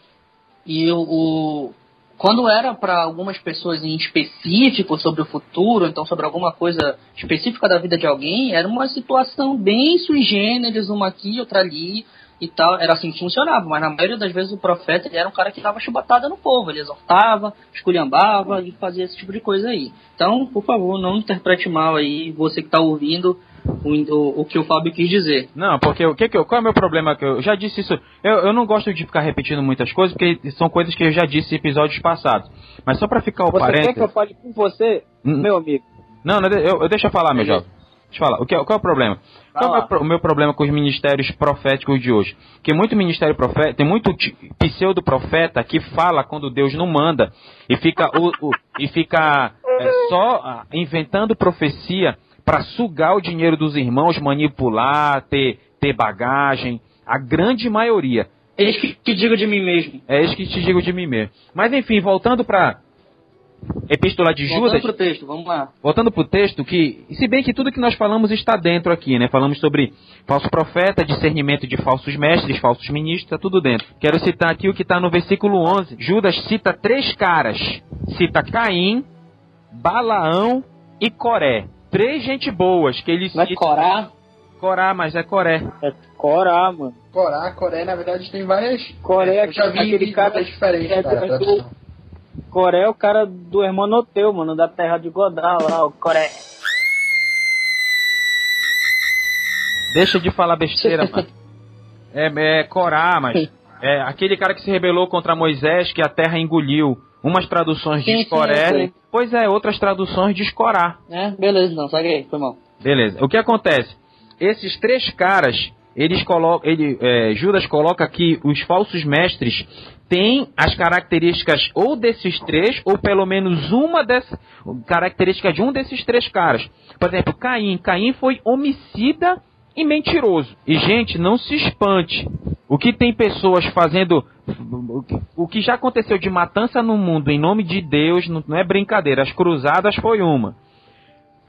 e o, o quando era para algumas pessoas em específico sobre o futuro, então sobre alguma coisa específica da vida de alguém, era uma situação bem sui generis, uma aqui, outra ali, e tal. Era assim que funcionava, mas na maioria das vezes o profeta ele era um cara que dava chubatada no povo, ele exortava, esculhambava e fazia esse tipo de coisa aí. Então, por favor, não interprete mal aí, você que está ouvindo, o, o, que o Fábio quis dizer. Não, porque o que, que eu, qual é o meu problema? Que eu já disse isso. Eu, eu não gosto de ficar repetindo muitas coisas, porque são coisas que eu já disse em episódios passados. Mas só para ficar o você parênteses. Você quer que eu fale com você, hum. meu amigo? Não, não eu, eu deixa eu falar, meu jovem. Deixa eu falar. O que, qual é o problema? Qual é o meu, problema com os ministérios proféticos de hoje? Que muito ministério profético, tem muito pseudo profeta que fala quando Deus não manda e fica, o, o e fica é, só ah, inventando profecia para sugar o dinheiro dos irmãos, manipular, ter, ter bagagem. A grande maioria. Eis que te digo de mim mesmo. É isso que te digo de mim mesmo. Mas enfim, voltando para Epístola de Voltando Judas. Voltando pro texto, vamos lá. Voltando pro texto, que, se bem que tudo que nós falamos está dentro aqui, né? Falamos sobre falso profeta, discernimento de falsos mestres, falsos ministros, está tudo dentro. Quero citar aqui o que está no versículo 11. Judas cita três caras. Cita Caim, Balaão e Coré. Três gente boas que ele Não é cita. É Corá? Corá, mas é Coré. É Corá, mano. Corá, Coré, na verdade tem várias. Coré, é, eu já vi aquele cara diferente, é, cara. É, Coré é o cara do Hermanoteu, mano, da terra de Godal lá, o Coré. Deixa de falar besteira, mano. É, é Corá, mas. É aquele cara que se rebelou contra Moisés, que a terra engoliu. Umas traduções de Coré. Pois é, outras traduções de Corá. É, beleza, não, segue aí, foi mal. Beleza. O que acontece? Esses três caras, eles colocam, ele, é, Judas coloca que os falsos mestres têm as características ou desses três, ou pelo menos uma dessas características de um desses três caras. Por exemplo, Caim. Caim foi homicida e mentiroso. E gente, não se espante. O que tem pessoas fazendo. O que já aconteceu de matança no mundo em nome de Deus não é brincadeira. As cruzadas foi uma.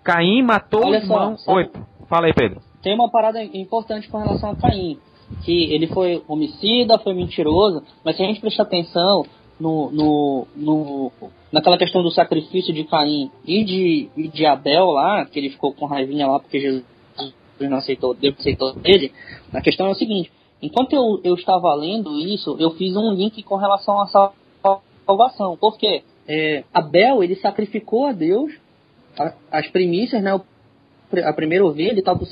Caim matou Olha o irmão. Só, só... Oi, fala aí, Pedro tem uma parada importante com relação a Caim, que ele foi homicida, foi mentiroso, mas se a gente prestar atenção no, no, no, naquela questão do sacrifício de Caim e de, e de Abel lá, que ele ficou com raivinha lá porque Jesus não aceitou, Deus aceitou ele, a questão é o seguinte, enquanto eu, eu estava lendo isso, eu fiz um link com relação à salvação, porque é, Abel, ele sacrificou a Deus as primícias, né, a primeira ovelha e tal do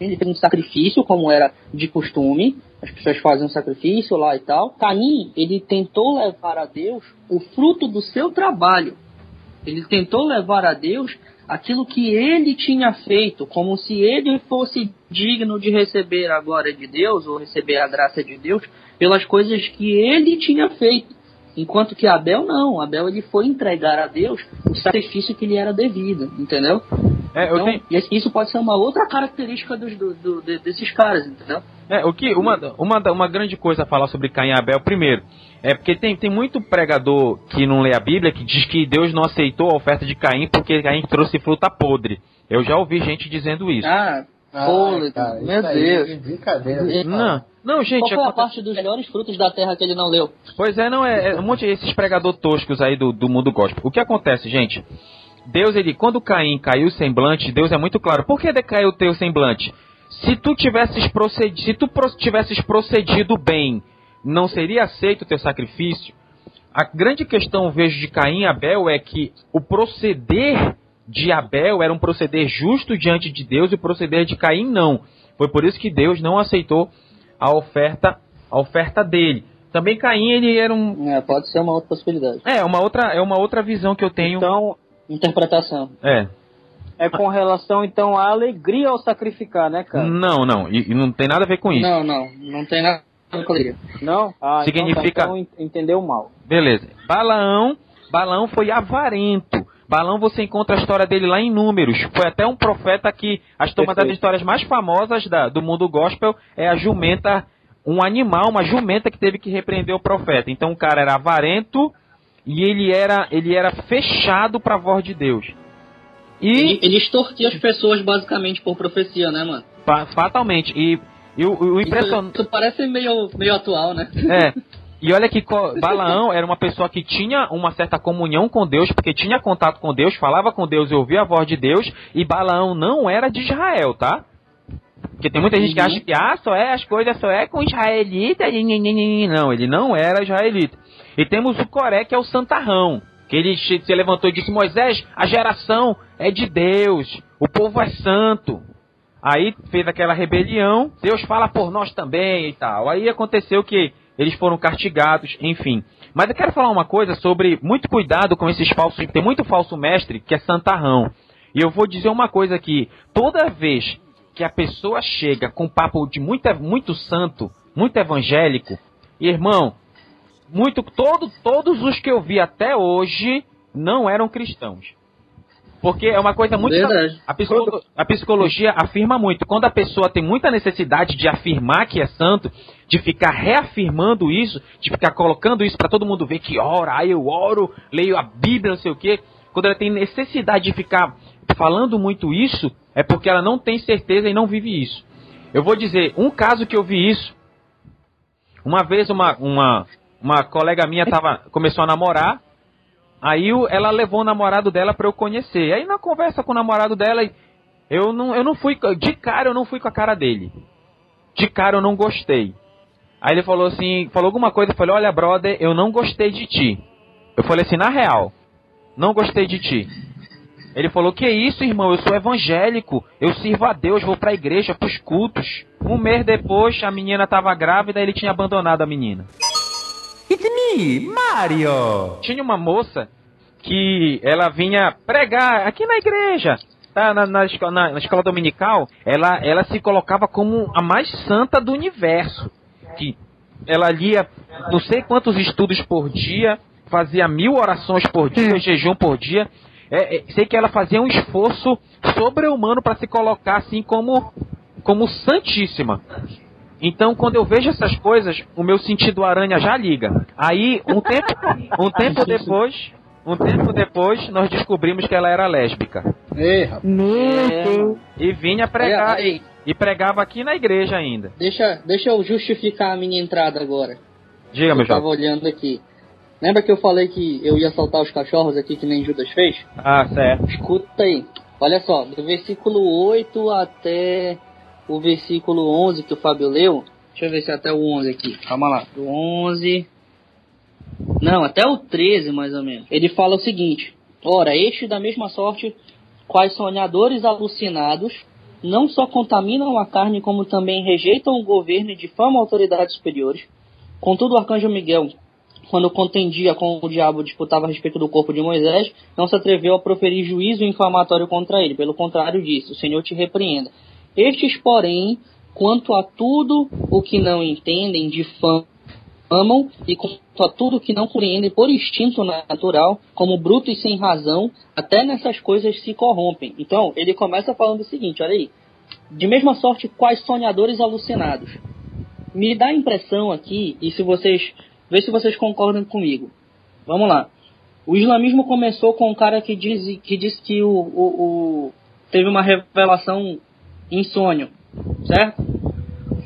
ele fez um sacrifício, como era de costume, as pessoas fazem um sacrifício lá e tal. Caim, ele tentou levar a Deus o fruto do seu trabalho. Ele tentou levar a Deus aquilo que ele tinha feito, como se ele fosse digno de receber a glória de Deus ou receber a graça de Deus pelas coisas que ele tinha feito. Enquanto que Abel não, Abel ele foi entregar a Deus o sacrifício que lhe era devido, entendeu? É, então, tenho... isso pode ser uma outra característica dos, do, do, desses caras, entendeu? É, o que uma, uma, uma grande coisa a falar sobre Caim e Abel, primeiro, é porque tem, tem muito pregador que não lê a Bíblia que diz que Deus não aceitou a oferta de Caim porque Caim trouxe fruta podre. Eu já ouvi gente dizendo isso. Ah, podre, cara, meu Deus. É brincadeira. Não, não, gente. Qual foi a parte dos melhores frutos da terra que ele não leu? Pois é, não, é, é um monte desses pregadores toscos aí do, do mundo gospel. O que acontece, gente? Deus, ele, quando Caim caiu o semblante, Deus é muito claro. Por que decaiu o teu semblante? Se tu tivesses procedido, se tu tivesses procedido bem, não seria aceito o teu sacrifício? A grande questão, vejo, de Caim e Abel é que o proceder de Abel era um proceder justo diante de Deus e o proceder de Caim não. Foi por isso que Deus não aceitou a oferta, a oferta dele. Também Caim ele era um é, pode ser uma outra possibilidade. É, uma outra é uma outra visão que eu tenho. Então, interpretação. É. É com relação então à alegria ao sacrificar, né, cara? Não, não, e, e não tem nada a ver com isso. Não, não, não tem nada a ver com alegria. Não? Ah, Significa. Então, tá, então entendeu mal. Beleza. Balaão, Balaão foi avarento. Balaão você encontra a história dele lá em Números. Foi até um profeta que as uma das histórias mais famosas da, do mundo gospel é a jumenta, um animal, uma jumenta que teve que repreender o profeta. Então o cara era avarento e ele era ele era fechado para a voz de Deus. E ele, ele extorquia as pessoas basicamente por profecia, né, mano? Fatalmente. E, e o, o impressionante. Isso, parece meio, meio atual, né? É. E olha que Balaão era uma pessoa que tinha uma certa comunhão com Deus, porque tinha contato com Deus, falava com Deus e ouvia a voz de Deus, e Balaão não era de Israel, tá? Porque tem muita gente que acha que ah, só é as coisas só é com israelita, não, ele não era israelita. E temos o Coré, que é o santarrão, que ele se levantou e disse: Moisés, a geração é de Deus, o povo é santo. Aí fez aquela rebelião, Deus fala por nós também e tal. Aí aconteceu que eles foram castigados, enfim. Mas eu quero falar uma coisa sobre muito cuidado com esses falsos. Tem muito falso mestre que é santarrão. E eu vou dizer uma coisa aqui: toda vez que a pessoa chega com papo de muito, muito santo, muito evangélico, irmão, muito, todo, todos os que eu vi até hoje não eram cristãos. Porque é uma coisa muito. A, psicolo, a psicologia afirma muito. Quando a pessoa tem muita necessidade de afirmar que é santo, de ficar reafirmando isso, de ficar colocando isso para todo mundo ver que ora, aí eu oro, leio a Bíblia, não sei o quê. Quando ela tem necessidade de ficar falando muito isso, é porque ela não tem certeza e não vive isso. Eu vou dizer, um caso que eu vi isso. Uma vez uma, uma, uma colega minha tava, começou a namorar Aí ela levou o namorado dela para eu conhecer. Aí na conversa com o namorado dela, eu não, eu não fui. De cara eu não fui com a cara dele. De cara eu não gostei. Aí ele falou assim, falou alguma coisa, eu falei, olha, brother, eu não gostei de ti. Eu falei assim, na real, não gostei de ti. Ele falou, que isso, irmão, eu sou evangélico, eu sirvo a Deus, vou pra igreja, pros cultos. Um mês depois, a menina tava grávida e ele tinha abandonado a menina. It's me, Mario! Tinha uma moça que ela vinha pregar aqui na igreja, tá? Na, na, na, na escola dominical, ela, ela se colocava como a mais santa do universo. Que ela lia não sei quantos estudos por dia, fazia mil orações por dia, jejum por dia. É, é, sei que ela fazia um esforço sobre-humano para se colocar assim como, como santíssima. Então, quando eu vejo essas coisas, o meu sentido aranha já liga. Aí, um tempo, um tempo depois, um tempo depois, nós descobrimos que ela era lésbica. Ei, Meu E vinha pregar. Ei, ei. E pregava aqui na igreja ainda. Deixa, deixa eu justificar a minha entrada agora. Diga, meu Eu tava olhando aqui. Lembra que eu falei que eu ia soltar os cachorros aqui que nem Judas fez? Ah, certo. Escuta aí. Olha só, do versículo 8 até o versículo 11 que o Fábio leu. Deixa eu ver se é até o 11 aqui. Calma lá. Do 11. Não, até o 13 mais ou menos. Ele fala o seguinte: Ora, este da mesma sorte, quais sonhadores alucinados não só contaminam a carne, como também rejeitam o governo e difamam autoridades superiores. Contudo, o arcanjo Miguel, quando contendia com o diabo, disputava a respeito do corpo de Moisés, não se atreveu a proferir juízo inflamatório contra ele. Pelo contrário disse: O Senhor te repreenda. Estes, porém, quanto a tudo o que não entendem, difamam, e quanto a tudo o que não compreendem por instinto natural, como bruto e sem razão, até nessas coisas se corrompem. Então, ele começa falando o seguinte: olha aí. De mesma sorte, quais sonhadores alucinados. Me dá a impressão aqui, e se vocês. Vê se vocês concordam comigo. Vamos lá. O islamismo começou com um cara que diz que, diz que o, o, o teve uma revelação em sonho certo?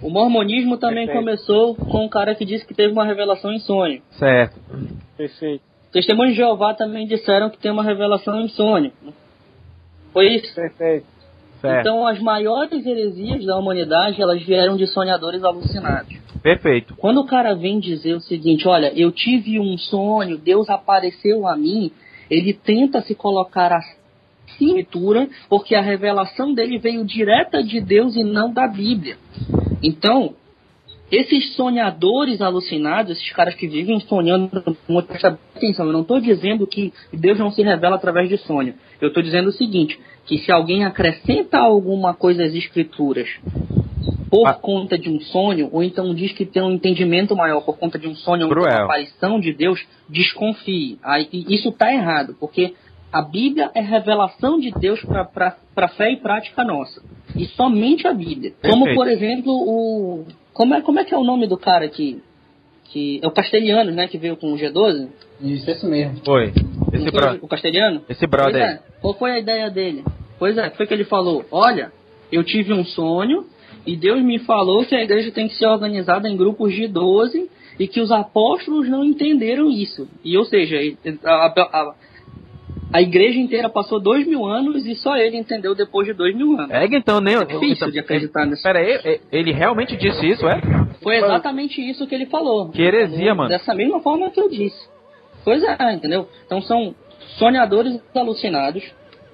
O mormonismo também Perfeito. começou com um cara que disse que teve uma revelação em sonho. Certo. Perfeito. Testemunhos de Jeová também disseram que tem uma revelação em sonho. Foi isso? Perfeito. Certo. Então as maiores heresias da humanidade, elas vieram de sonhadores alucinados. Perfeito. Quando o cara vem dizer o seguinte, olha, eu tive um sonho, Deus apareceu a mim, ele tenta se colocar escritura, porque a revelação dele veio direta de Deus e não da Bíblia. Então, esses sonhadores alucinados, esses caras que vivem sonhando, atenção, eu não estou dizendo que Deus não se revela através de sonho. Eu estou dizendo o seguinte, que se alguém acrescenta alguma coisa às escrituras por ah. conta de um sonho, ou então diz que tem um entendimento maior por conta de um sonho ou uma aparição de Deus, desconfie. Aí, isso está errado, porque a Bíblia é revelação de Deus para fé e prática nossa. E somente a Bíblia. Perfeito. Como, por exemplo, o. Como é, como é que é o nome do cara que. que é o Castelhano, né? Que veio com o G12? Isso, esse mesmo. Foi. Esse bro... O Castelhano? Esse brother. É. Qual foi a ideia dele? Pois é, foi que ele falou: Olha, eu tive um sonho e Deus me falou que a igreja tem que ser organizada em grupos de 12 e que os apóstolos não entenderam isso. E, ou seja, a, a, a igreja inteira passou dois mil anos e só ele entendeu depois de dois mil anos. É, então, nem. É difícil então, de acreditar nisso. Pera aí, ele realmente disse isso, é? Foi exatamente isso que ele falou. Que heresia, mano. Dessa mesma forma que eu disse. Pois é, entendeu? Então são sonhadores alucinados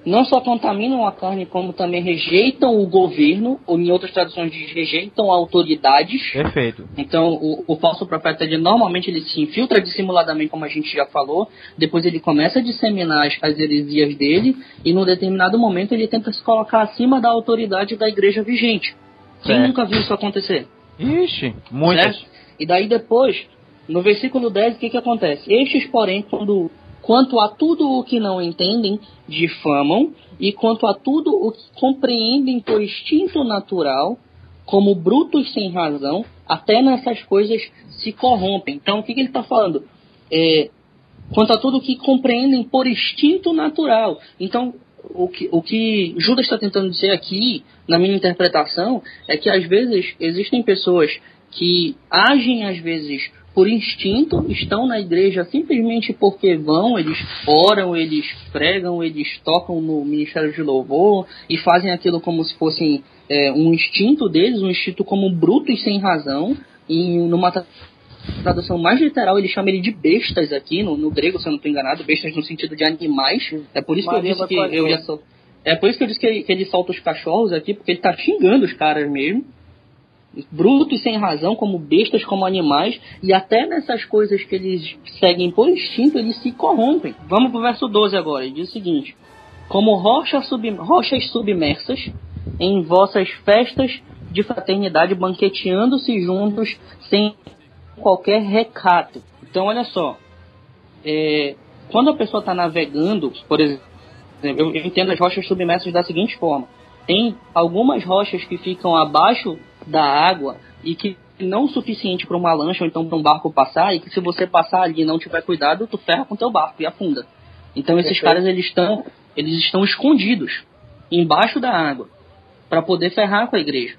não só contaminam a carne, como também rejeitam o governo, ou em outras traduções diz rejeitam autoridades. Perfeito. Então, o, o falso profeta, ele, normalmente ele se infiltra dissimuladamente, como a gente já falou, depois ele começa a disseminar as, as heresias dele, e num determinado momento ele tenta se colocar acima da autoridade da igreja vigente. Quem certo. nunca viu isso acontecer? Ixi, muitas. E daí depois, no versículo 10, o que, que acontece? Estes, porém, quando Quanto a tudo o que não entendem, difamam, e quanto a tudo o que compreendem por instinto natural, como brutos sem razão, até nessas coisas se corrompem. Então, o que, que ele está falando? É, quanto a tudo o que compreendem por instinto natural. Então, o que, o que Judas está tentando dizer aqui, na minha interpretação, é que às vezes existem pessoas que agem, às vezes, por instinto, estão na igreja simplesmente porque vão, eles oram, eles pregam, eles tocam no ministério de louvor e fazem aquilo como se fosse é, um instinto deles, um instinto como bruto e sem razão. E numa tradução mais literal, ele chama ele de bestas aqui, no, no grego, se eu não estou enganado, bestas no sentido de animais. É por isso que eu disse que eu já sou. É por isso que eu disse que ele, que ele solta os cachorros aqui, porque ele está xingando os caras mesmo brutos sem razão, como bestas, como animais, e até nessas coisas que eles seguem por instinto, eles se corrompem. Vamos pro verso 12 agora, ele diz o seguinte: Como rocha sub, rochas submersas em vossas festas de fraternidade, banqueteando-se juntos sem qualquer recato. Então, olha só, é, quando a pessoa está navegando, por exemplo, eu entendo as rochas submersas da seguinte forma: tem algumas rochas que ficam abaixo da água e que não o suficiente para uma lancha ou então para um barco passar e que se você passar ali e não tiver cuidado, tu ferra com teu barco e afunda. Então esses Perfeito. caras eles estão eles estão escondidos embaixo da água para poder ferrar com a igreja.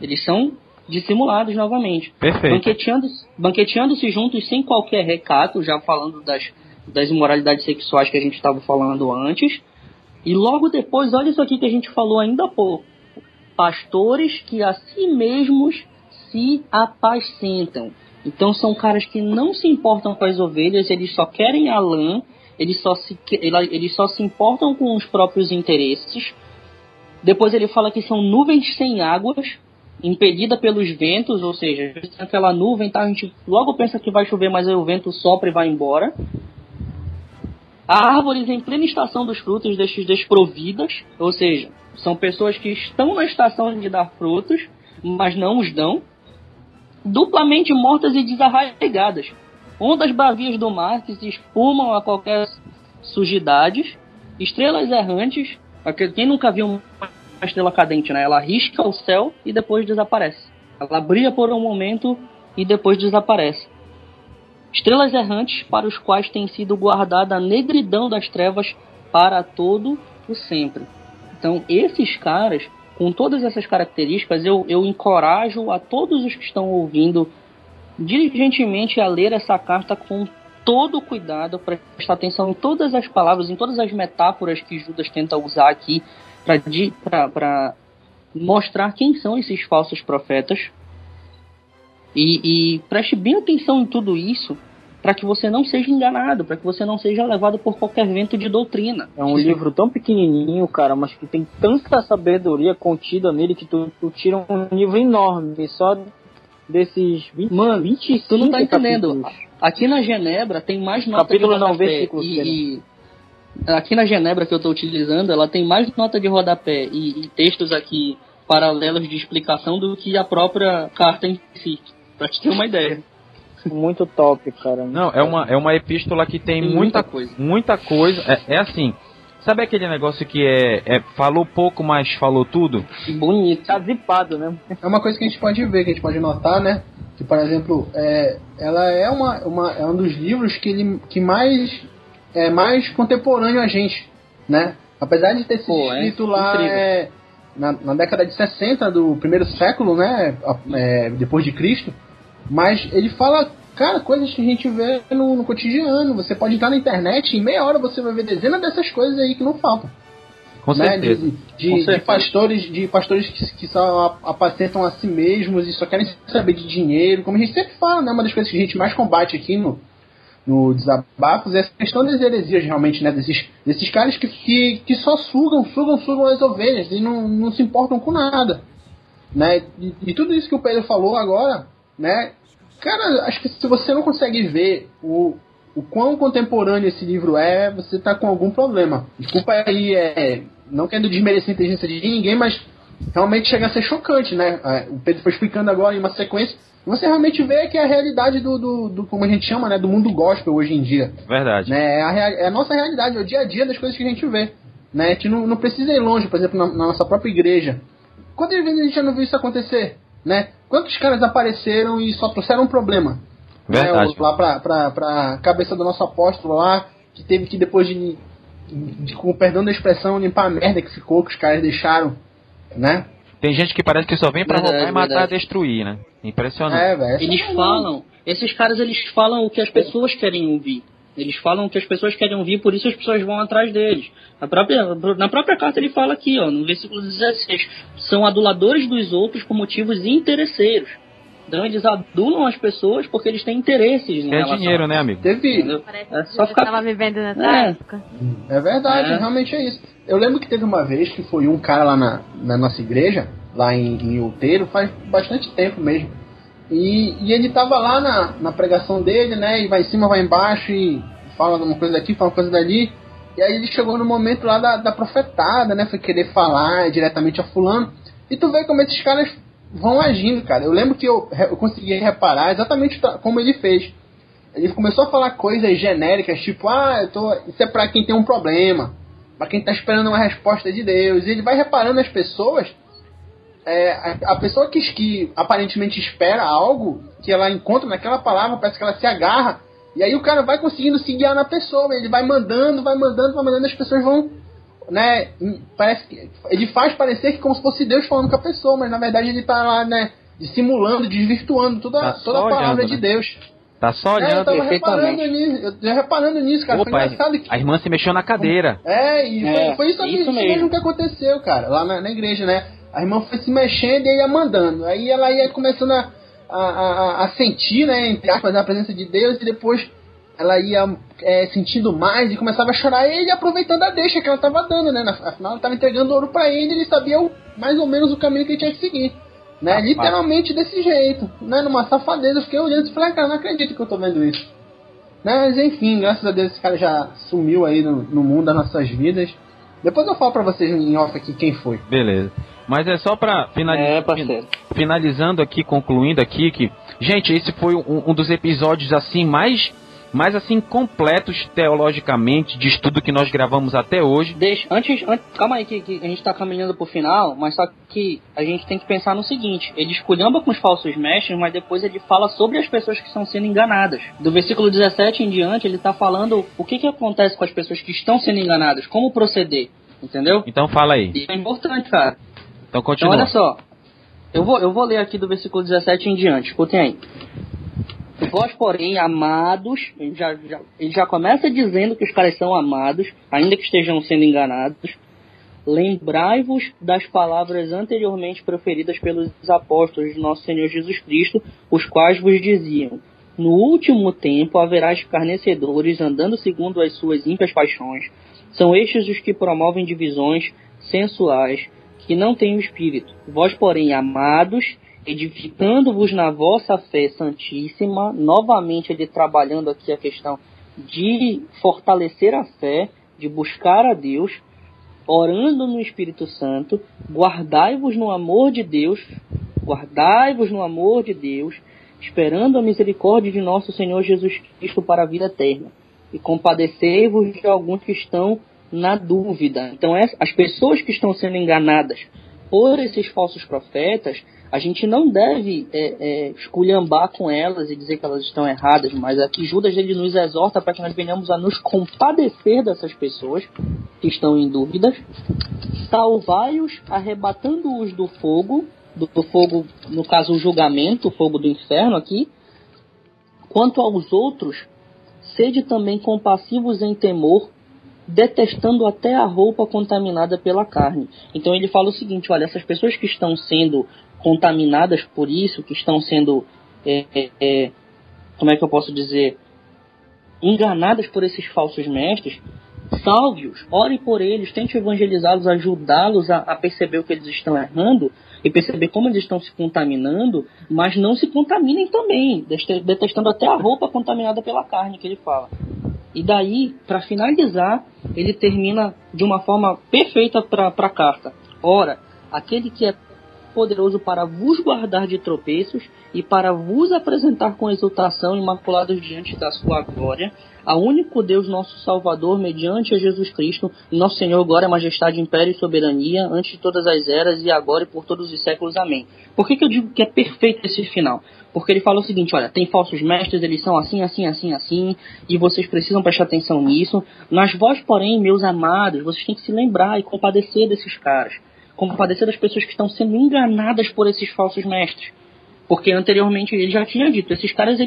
Eles são dissimulados novamente. Banqueteando-se banqueteando juntos sem qualquer recato, já falando das, das imoralidades sexuais que a gente estava falando antes. E logo depois, olha isso aqui que a gente falou ainda há pouco pastores que a si mesmos se apacentam. Então são caras que não se importam com as ovelhas, eles só querem a lã, eles só se, eles só se importam com os próprios interesses. Depois ele fala que são nuvens sem águas, impedida pelos ventos, ou seja, aquela nuvem, tá, a gente logo pensa que vai chover, mas aí o vento sopra e vai embora. Árvores em plena estação dos frutos destes desprovidas, ou seja, são pessoas que estão na estação de dar frutos, mas não os dão. Duplamente mortas e desarraigadas. Ondas bravias do mar que se espumam a qualquer sujidades. Estrelas errantes. Quem nunca viu uma estrela cadente, né? Ela risca o céu e depois desaparece. Ela brilha por um momento e depois desaparece. Estrelas errantes para os quais tem sido guardada a negridão das trevas para todo o sempre. Então, esses caras, com todas essas características, eu, eu encorajo a todos os que estão ouvindo diligentemente a ler essa carta com todo cuidado, prestar atenção em todas as palavras, em todas as metáforas que Judas tenta usar aqui para mostrar quem são esses falsos profetas. E, e preste bem atenção em tudo isso, para que você não seja enganado, para que você não seja levado por qualquer vento de doutrina. É um livro tão pequenininho, cara, mas que tem tanta sabedoria contida nele que tu, tu tira um livro enorme só desses 20, Mano, 25 tu não tá entendendo. capítulos. Aqui na Genebra tem mais nota Capítulo de não, rodapé versículo, e, e aqui na Genebra que eu estou utilizando, ela tem mais nota de rodapé e, e textos aqui paralelos de explicação do que a própria carta em si, pra te ter uma ideia. Muito top, cara. Não, é uma, é uma epístola que tem, Tem muita, muita coisa. Muita coisa. É, é assim. Sabe aquele negócio que é, é falou pouco, mas falou tudo? Bonito. Tá zipado, né? É uma coisa que a gente pode ver, que a gente pode notar, né? Que, por exemplo, é, ela é, uma, uma, é um dos livros que, ele, que mais é mais contemporâneo a gente, né? Apesar de ter sido Pô, é escrito lá incrível. é, na, na década de 60 do primeiro século, né? é, depois de Cristo, mas ele fala, cara, coisas que a gente vê no, no cotidiano. Você pode entrar na internet e em meia hora você vai ver dezenas dessas coisas aí que não faltam Com né, certeza. De, de- Com de certeza. pastores, de pastores que, que só ap- apacentam a si mesmos e só querem saber de dinheiro, como a gente sempre fala, né? Uma das coisas que a gente mais combate aqui no, no Desabafos é a questão das heresias, realmente, né? Desses, desses caras que, que, que só sugam, sugam, sugam as ovelhas e não, não se importam com nada. Né? E, e tudo isso que o Pedro falou agora, né? Cara, acho que se você não consegue ver o, o quão contemporâneo esse livro é, você tá com algum problema. Desculpa aí, é, não querendo desmerecer a inteligência de ninguém, mas realmente chega a ser chocante, né? É, O Pedro foi explicando agora em uma sequência. Você realmente vê que é a realidade do, do, do- como a gente chama, né? Do mundo gospel hoje em dia. Verdade. Né? É, a, é a nossa realidade, é o dia a dia das coisas que a gente vê. Né? A gente não, não precisa ir longe, por exemplo, na, na nossa própria igreja. Quantas vezes a gente já não viu isso acontecer? Né? Quantos caras apareceram e só trouxeram um problema? Verdade. Né? Lá pra, pra, pra cabeça do nosso apóstolo lá, que teve que depois de, de com o perdão da expressão, limpar a merda que ficou, que os caras deixaram. Né? Tem gente que parece que só vem pra Verdade, roubar e matar verdade. e destruir, né? Impressionante. É, velho. Eles falam, esses caras eles falam o que as pessoas querem ouvir. Eles falam o que as pessoas querem ouvir, por isso as pessoas vão atrás deles. Na própria, na própria carta ele fala aqui, ó, no versículo 16, são aduladores dos outros por motivos interesseiros. Então eles adulam as pessoas porque eles têm interesses em É relação dinheiro, a- né, amigo? Teve, É só ficar- estava vivendo nessa É. época. É verdade, É. realmente é isso. Eu lembro que teve uma vez que foi um cara lá na, na nossa igreja, lá em, em Outeiro, faz bastante tempo mesmo. E, e ele tava lá na, na pregação dele, né? E vai em cima, vai embaixo e fala uma coisa daqui, fala uma coisa dali. E aí ele chegou no momento lá da, da profetada, né? Foi querer falar diretamente a fulano. E tu vê como esses caras vão agindo, cara. Eu lembro que eu, eu consegui reparar exatamente ta- como ele fez. Ele começou a falar coisas genéricas, tipo, ah, eu tô, isso é pra quem tem um problema, pra quem tá esperando uma resposta de Deus. E ele vai reparando as pessoas, é, a, a pessoa que, que aparentemente espera algo, que ela encontra naquela palavra, parece que ela se agarra, e aí o cara vai conseguindo se guiar na pessoa, ele vai mandando, vai mandando, vai mandando, as pessoas vão, né, parece que, ele faz parecer que como se fosse Deus falando com a pessoa, mas na verdade ele tá lá, né, dissimulando, desvirtuando toda, Tá toda a palavra olhando, de né? Deus. Tá só É, eu olhando. tava reparando perfeitamente. nisso, eu tava reparando nisso, cara. Opa, foi engraçado que. a irmã se mexeu na cadeira. É, e É, foi, foi isso, isso isso mesmo. mesmo que aconteceu, cara, lá na, na igreja, né? A irmã foi se mexendo e ia mandando. Aí ela ia começando a, a, a, a sentir, né, entre aspas, a presença de Deus e depois ela ia é, sentindo mais e começava a chorar ele aproveitando a deixa que ela estava dando, né? Afinal, ela estava entregando ouro para ele, ele sabia o, mais ou menos o caminho que ele tinha que seguir. Né? Ah, Literalmente desse jeito, né? Numa safadeza, eu fiquei olhando e falei, ah, cara, não acredito que eu tô vendo isso. Né? Mas enfim, graças a Deus esse cara já sumiu aí no, no mundo das nossas vidas. Depois eu falo pra vocês em off aqui quem foi. Beleza. Mas é só pra finalizar. É, finalizando aqui, concluindo aqui que. Gente, esse foi um, um dos episódios assim mais mais assim completos teologicamente de estudo que nós gravamos até hoje. Deixa, antes, antes calma aí que, que, a gente está caminhando pro final, mas só que a gente tem que pensar no seguinte, ele esculhamba com os falsos mestres, mas depois ele fala sobre as pessoas que estão sendo enganadas. Do versículo 17 em diante, ele está falando o que que acontece com as pessoas que estão sendo enganadas, como proceder, entendeu? Então fala aí. Isso é importante, cara. Então continua. Então olha só, eu vou, eu vou ler aqui do versículo 17 em diante, escutem aí. Vós, porém, amados, ele já, já, ele já começa dizendo que os caras são amados, ainda que estejam sendo enganados. Lembrai-vos das palavras anteriormente proferidas pelos apóstolos de nosso Senhor Jesus Cristo, os quais vos diziam: No último tempo haverá escarnecedores andando segundo as suas ímpias paixões. São estes os que promovem divisões sensuais, que não têm o espírito. Vós, porém, amados, edificando-vos na vossa fé santíssima, novamente ele trabalhando aqui a questão de fortalecer a fé, de buscar a Deus, orando no Espírito Santo, guardai-vos no amor de Deus, guardai-vos no amor de Deus, esperando a misericórdia de nosso Senhor Jesus Cristo para a vida eterna. E compadecei-vos de alguns que estão na dúvida. Então, as pessoas que estão sendo enganadas por esses falsos profetas, a gente não deve é, é, esculhambar com elas e dizer que elas estão erradas, mas aqui Judas ele nos exorta para que nós venhamos a nos compadecer dessas pessoas que estão em dúvidas, salvai-os arrebatando-os do fogo, do, do, fogo, no caso o julgamento, o fogo do inferno aqui. Quanto aos outros, sede também compassivos em temor, detestando até a roupa contaminada pela carne. Então ele fala o seguinte: olha, essas pessoas que estão sendo contaminadas por isso, que estão sendo, é, é, é, como é que eu posso dizer, enganadas por esses falsos mestres, salve-os, ore por eles, tente evangelizá-los, ajudá-los a, a, perceber o que eles estão errando e perceber como eles estão se contaminando, mas não se contaminem também, detestando até a roupa contaminada pela carne que ele fala. E daí, para finalizar, ele termina de uma forma perfeita para a carta. Ora, aquele que é poderoso para vos guardar de tropeços e para vos apresentar com exultação imaculados diante da sua glória, a único Deus nosso Salvador, mediante a Jesus Cristo, nosso Senhor, glória, majestade, império e soberania, antes de todas as eras e agora e por todos os séculos. Amém. Por que, que eu digo que é perfeito esse final? Porque ele fala o seguinte, olha, tem falsos mestres, eles são assim, assim, assim, assim, e vocês precisam prestar atenção nisso. Mas vós, porém, meus amados, vocês têm que se lembrar e compadecer desses caras compadecer das pessoas que estão sendo enganadas por esses falsos mestres. Porque anteriormente ele já tinha dito, esses caras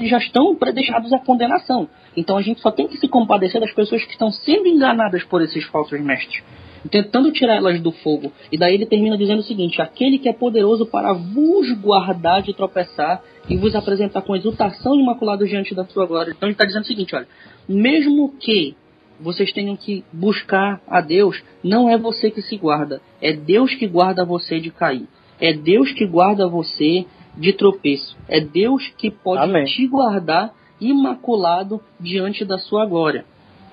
já estão predestinados à condenação. Então a gente só tem que se compadecer das pessoas que estão sendo enganadas por esses falsos mestres, tentando tirar elas do fogo. E daí ele termina dizendo o seguinte: aquele que é poderoso para vos guardar de tropeçar e vos apresentar com exultação imaculada diante da sua glória. Então ele está dizendo o seguinte: olha, mesmo que vocês tenham que buscar a Deus, não é você que se guarda, é Deus que guarda você de cair. É Deus que guarda você de tropeço. É Deus que pode Amém. te guardar imaculado diante da sua glória.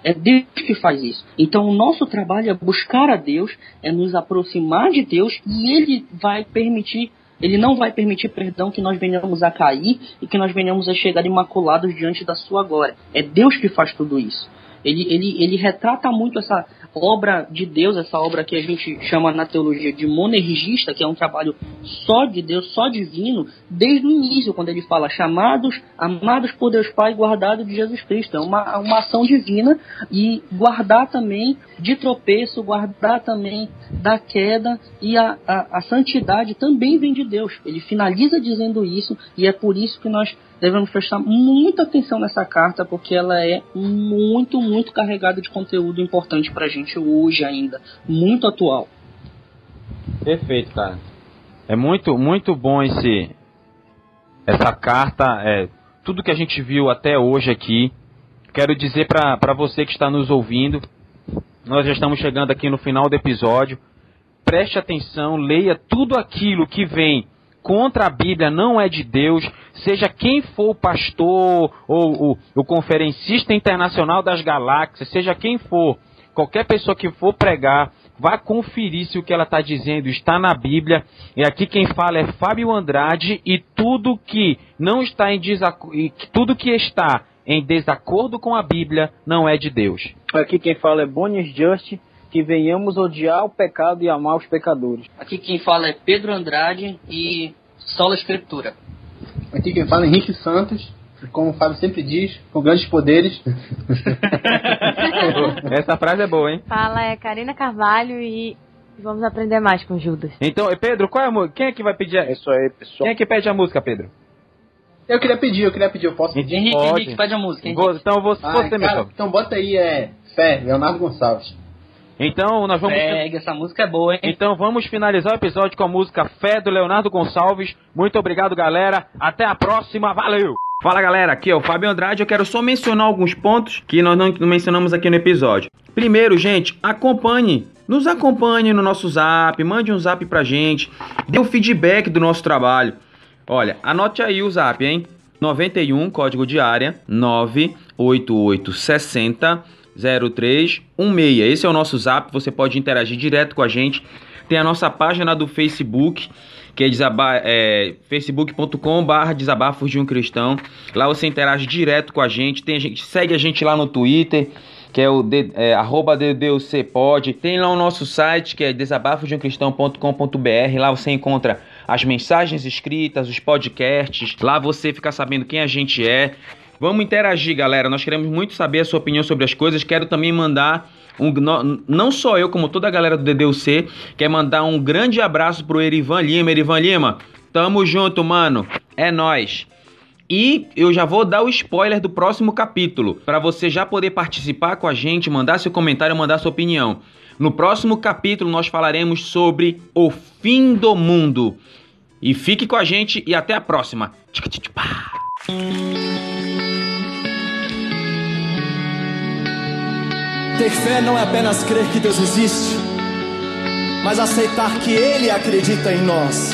É Deus que faz isso. Então o nosso trabalho é buscar a Deus, é nos aproximar de Deus e Ele vai permitir, Ele não vai permitir, perdão, que nós venhamos a cair e que nós venhamos a chegar imaculados diante da sua glória. É Deus que faz tudo isso. Ele, ele, ele retrata muito essa obra de Deus, essa obra que a gente chama na teologia de monergista, que é um trabalho só de Deus, só divino, desde o início, quando ele fala chamados, amados por Deus Pai, guardados de Jesus Cristo. É uma, uma ação divina e guardar também de tropeço, guardar também da queda e a, a, a santidade também vem de Deus. Ele finaliza dizendo isso e é por isso que nós devemos prestar muita atenção nessa carta, porque ela é muito, muito carregada de conteúdo importante pra gente hoje ainda, muito atual. Perfeito, cara. É muito, muito bom esse essa carta, é, tudo que a gente viu até hoje aqui. Quero dizer para você que está nos ouvindo, nós já estamos chegando aqui no final do episódio. Preste atenção, leia tudo aquilo que vem contra a Bíblia, não é de Deus, seja quem for o pastor ou o, conferencista internacional das galáxias, seja quem for, qualquer pessoa que for pregar, vá conferir se o que ela está dizendo está na Bíblia. E aqui quem fala é Fábio Andrade e tudo que não está em tudo que está em desacordo com a Bíblia não é de Deus. Aqui quem fala é Bonis Just, que venhamos odiar o pecado e amar os pecadores. Aqui quem fala é Pedro Andrade e Sola Escritura. Aqui quem fala é Henrique Santos, como o Fábio sempre diz, com grandes poderes. Essa frase é boa, hein? Fala é Karina Carvalho e vamos aprender mais com Judas. Então, Pedro, qual é a música? Quem é que vai pedir? A... É isso aí, pessoal. Quem é que pede a música, Pedro? Eu queria pedir, eu queria pedir, eu posso pedir? Henrique. Henrique, pede a música. Henrique. Então, vou, ah, você, meu Então, bota aí, é Fé, Leonardo Gonçalves. Então, nós vamos. Pega, essa música é boa, hein? Então, vamos finalizar o episódio com a música Fé do Leonardo Gonçalves. Muito obrigado, galera. Até a próxima. Valeu! Fala galera, aqui é o Fábio Andrade. Eu quero só mencionar alguns pontos que nós não mencionamos aqui no episódio. Primeiro, gente, acompanhe, nos acompanhe no nosso zap, mande um zap pra gente, dê um feedback do nosso trabalho. Olha, anote aí o zap, hein? 91, código de área, 98860 0316. Esse é o nosso zap, você pode interagir direto com a gente. Tem a nossa página do Facebook, que é, é facebook.com.br desabafos de um cristão. Lá você interage direto com a gente. Tem a gente segue a gente lá no Twitter, que é o é, arroba DDUCpod. Tem lá o nosso site, que é desabafosdeumcristão.com.br. Lá você encontra as mensagens escritas, os podcasts. Lá você fica sabendo quem a gente é. Vamos interagir, galera. Nós queremos muito saber a sua opinião sobre as coisas. Quero também mandar um, não só eu, como toda a galera do DDUC, quer mandar um grande abraço pro Erivan Lima. Erivan Lima, tamo junto, mano. É nós. E eu já vou dar o spoiler do próximo capítulo, para você já poder participar com a gente, mandar seu comentário, mandar sua opinião. No próximo capítulo nós falaremos sobre o fim do mundo. E fique com a gente e até a próxima. Ter fé não é apenas crer que Deus existe, mas aceitar que Ele acredita em nós.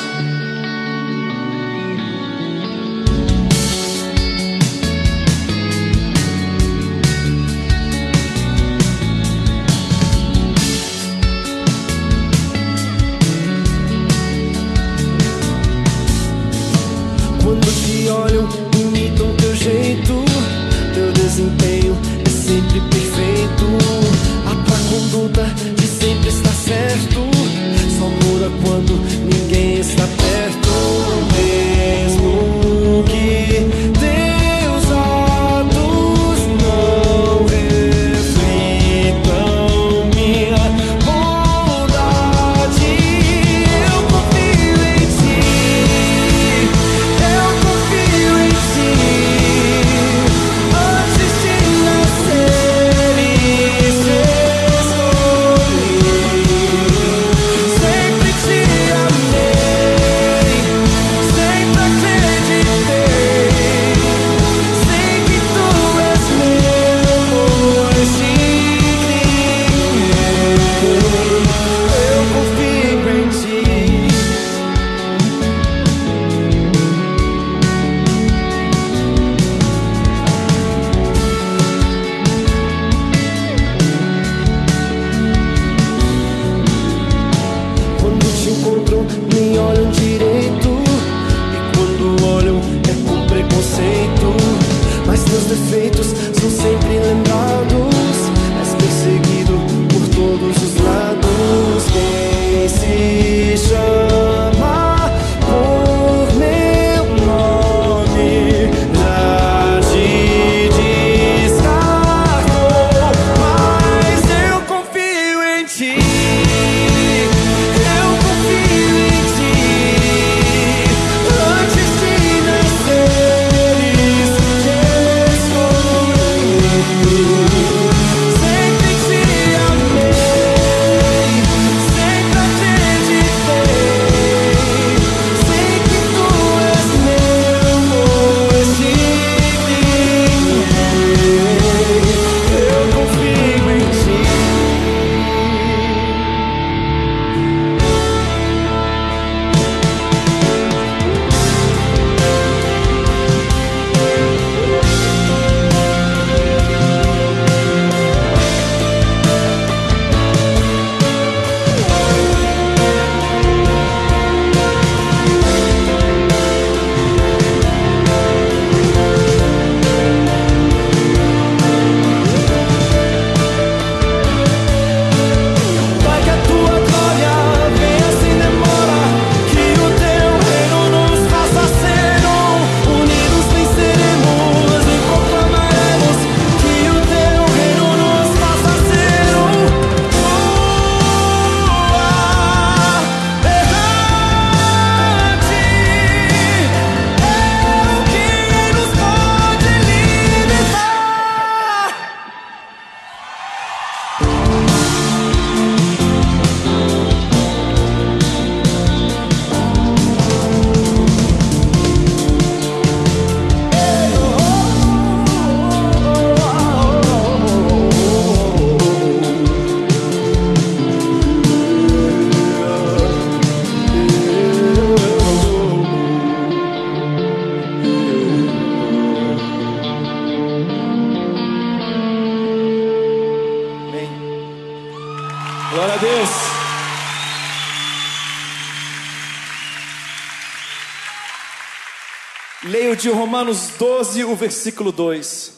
Romanos 12, o versículo 2.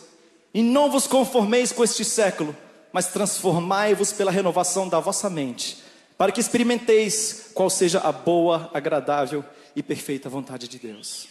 E não vos conformeis com este século, mas transformai-vos pela renovação da vossa mente, para que experimenteis qual seja a boa, agradável e perfeita vontade de Deus.